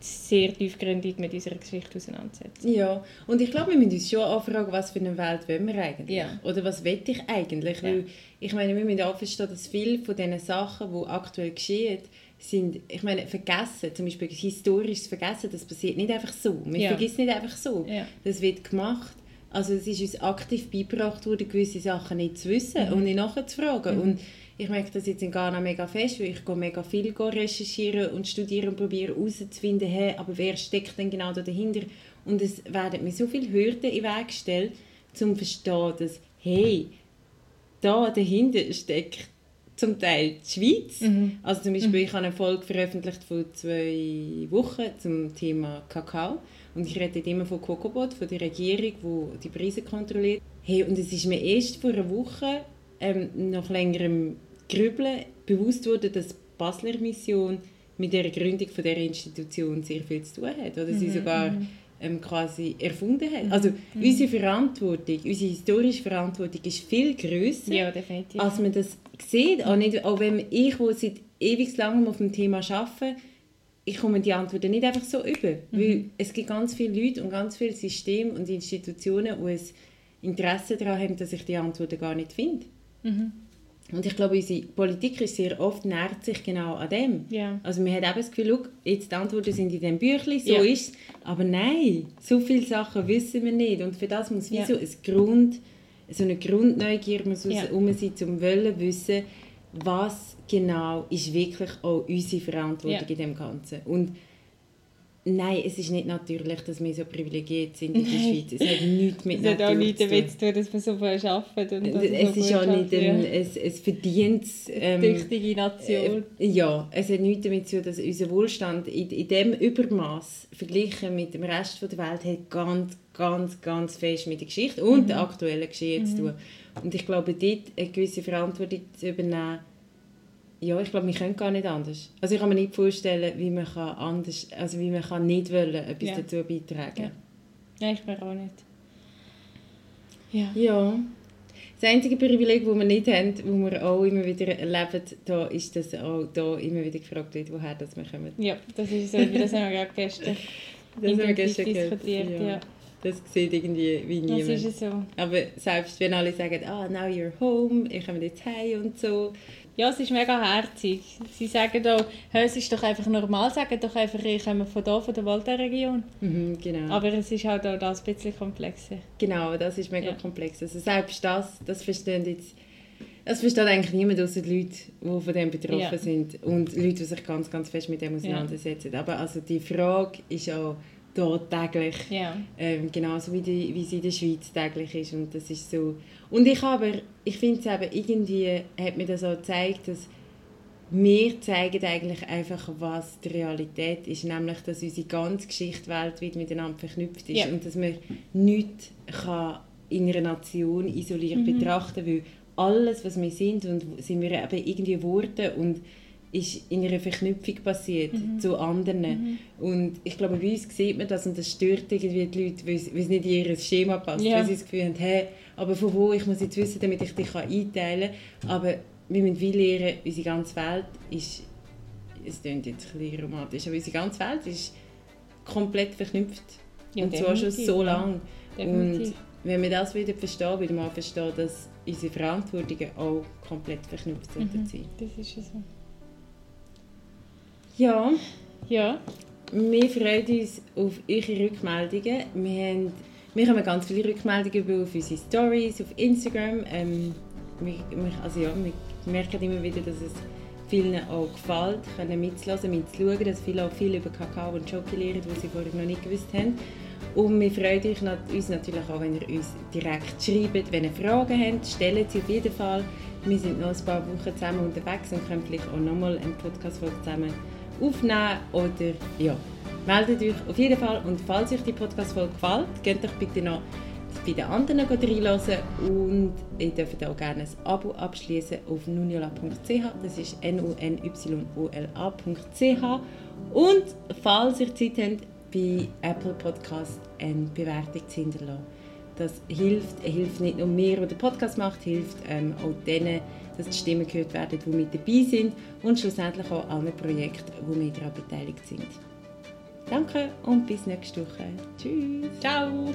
sehr tiefgründig mit unserer Geschichte auseinandersetzen. Ja, und ich glaube, wir müssen uns schon anfragen, was für eine Welt wollen wir eigentlich? Ja. Oder was will ich eigentlich? Ja. Weil, ich meine, wir müssen auch verstehen, dass viele von diesen Sachen, die aktuell geschehen, sind, ich meine, vergessen, zum Beispiel historisches Vergessen, das passiert nicht einfach so. Man Ja. vergisst nicht einfach so. Ja. Das wird gemacht. Also es ist uns aktiv beigebracht worden, gewisse Sachen nicht zu wissen Mhm. und nicht nachzufragen. Und ich merke das jetzt in Ghana mega fest, weil ich gehe mega viel recherchieren und studieren und probiere herauszufinden, hey, aber wer steckt denn genau da dahinter? Und es werden mir so viele Hürden in den Weg gestellt, um zu verstehen, dass, hey, da dahinter steckt zum Teil die Schweiz. Mhm. Also zum Beispiel, ich habe eine Folge veröffentlicht vor zwei Wochen zum Thema Kakao. Und ich rede immer von Cocobot, von der Regierung, die die Preise kontrolliert. Hey, und es ist mir erst vor einer Woche, ähm, nach längerem Grübeln, bewusst worden, dass die Basler Mission mit der Gründung von der Institution sehr viel zu tun hat. Oder sie sogar ähm, quasi erfunden hat. Also unsere Verantwortung, unsere historische Verantwortung ist viel grösser Ja, als man das sieht, auch, nicht, auch wenn ich, wo seit ewig langem auf dem Thema arbeite, ich komme die Antworten nicht einfach so über. Weil es gibt ganz viele Leute und ganz viele Systeme und Institutionen, die ein Interesse daran haben, dass ich die Antworten gar nicht finde. Und ich glaube, unsere Politik ist sehr oft nährt sich genau an dem. Ja. Also man hat eben das Gefühl, «Schau, jetzt die Antworten sind in diesem Büchlein, so Ja. ist es. Aber nein, so viele Sachen wissen wir nicht. Und für das muss wie so, ein Grund, so eine Grundneugier muss Ja. herum sein, um wollen wissen, was genau ist wirklich auch unsere Verantwortung Ja. in dem Ganzen. Und nein, es ist nicht natürlich, dass wir so privilegiert sind in der Nein. Schweiz. Es hat nichts mit Es hat auch Natur nichts zu tun. damit zu tun, dass wir so viel arbeiten. Und Es so ist auch nicht ein, ein, ein verdientes... ähm, Tüchtige Nation. äh, Ja, es hat nichts damit zu tun, dass unser Wohlstand in, in diesem Übermaß verglichen mit dem Rest der Welt hat ganz, ganz, ganz fest mit der Geschichte und der aktuellen Geschehen zu tun. Und ich glaube, dort eine gewisse Verantwortung zu übernehmen, ja, ich glaube, wir können gar nicht anders. Also ich kann mir nicht vorstellen, wie man kann anders, also wie man kann nicht wollen, etwas Ja. dazu beitragen. Ja. Nein, ich mir auch nicht. Ja. Ja. Das einzige Privileg, das wir nicht haben, das wir auch immer wieder erleben, da ist, dass auch da immer wieder gefragt wird, woher das wir kommen. Ja, das ist so, das haben wir gerade gestern Das haben wir intensiv gestern gehört. diskutiert. Ja. Ja. Das sieht irgendwie wie Das niemand. ist es so. Aber selbst wenn alle sagen, ah, now you're home, ich komme jetzt heim und so. Ja, es ist mega herzig. Sie sagen auch, «Hä, es ist doch einfach normal, sagen doch einfach, ich komme von hier, von der Volta-Region. Mhm, genau. Aber es ist halt auch das ein bisschen komplexer. genau, das ist mega Ja. komplex. Also selbst das, das verstehen jetzt, das versteht eigentlich niemand außer die Leute, die von dem betroffen Ja. sind und Leute, die sich ganz, ganz fest mit dem auseinandersetzen. Aber also die Frage ist auch da täglich Ja. ähm, genauso wie, die, wie sie in der Schweiz täglich ist und das ist so und ich aber ich finde es eben irgendwie hat mir das auch gezeigt dass wir zeigen eigentlich einfach was die Realität ist nämlich dass unsere ganze Geschichte weltweit miteinander verknüpft ist Ja. und dass man nichts kann in einer Nation isoliert betrachten weil alles was wir sind und sind wir eben irgendwie Worte und ist in einer Verknüpfung passiert mhm. zu anderen. Mhm. Und ich glaube, bei uns sieht man das und das stört irgendwie die Leute, weil es nicht in ihr Schema passt, ja. weil sie das Gefühl haben, hey, aber von wo, ich muss jetzt wissen, damit ich dich einteilen kann. Aber wir müssen wie lernen, unsere ganze Welt ist, es klingt jetzt ein bisschen romantisch, aber unsere ganze Welt ist komplett verknüpft. Ja, und zwar schon so lange. Und wenn wir das wieder verstehen, wieder mal verstehen, dass unsere Verantwortungen auch komplett verknüpft sind. Mhm, das ist so. Ja. Ja. Wir freuen uns auf eure Rückmeldungen. Wir, haben, wir haben ganz viele Rückmeldungen auf unsere Stories, auf Instagram. Ähm, wir, also ja, wir merken immer wieder, dass es vielen auch gefällt, können mitzulassen, mitzuschauen, dass viele auch viel über Kakao und Schoki lernen, was sie vorher noch nicht gewusst haben. Und wir freuen uns natürlich auch, wenn ihr uns direkt schreibt. Wenn ihr Fragen habt, stellt sie auf jeden Fall. Wir sind noch ein paar Wochen zusammen unterwegs und können vielleicht auch nochmal einen Podcast zusammen aufnehmen. Oder ja, meldet euch auf jeden Fall. Und falls euch die Podcast-Folge gefällt, geht doch bitte noch bei den anderen reinhören und ihr dürft auch gerne ein Abo abschließen auf nuniola.ch. Das ist n u n y o l a.ch. Und falls ihr Zeit habt, bei Apple Podcast eine Bewertung zu hinterlassen. Das hilft, hilft nicht nur mir, der den Podcast macht, hilft ähm, auch denen, dass die Stimmen gehört werden, die mit dabei sind und schlussendlich auch allen Projekten, wo wir daran beteiligt sind. Danke und bis nächste Woche. Tschüss. Ciao.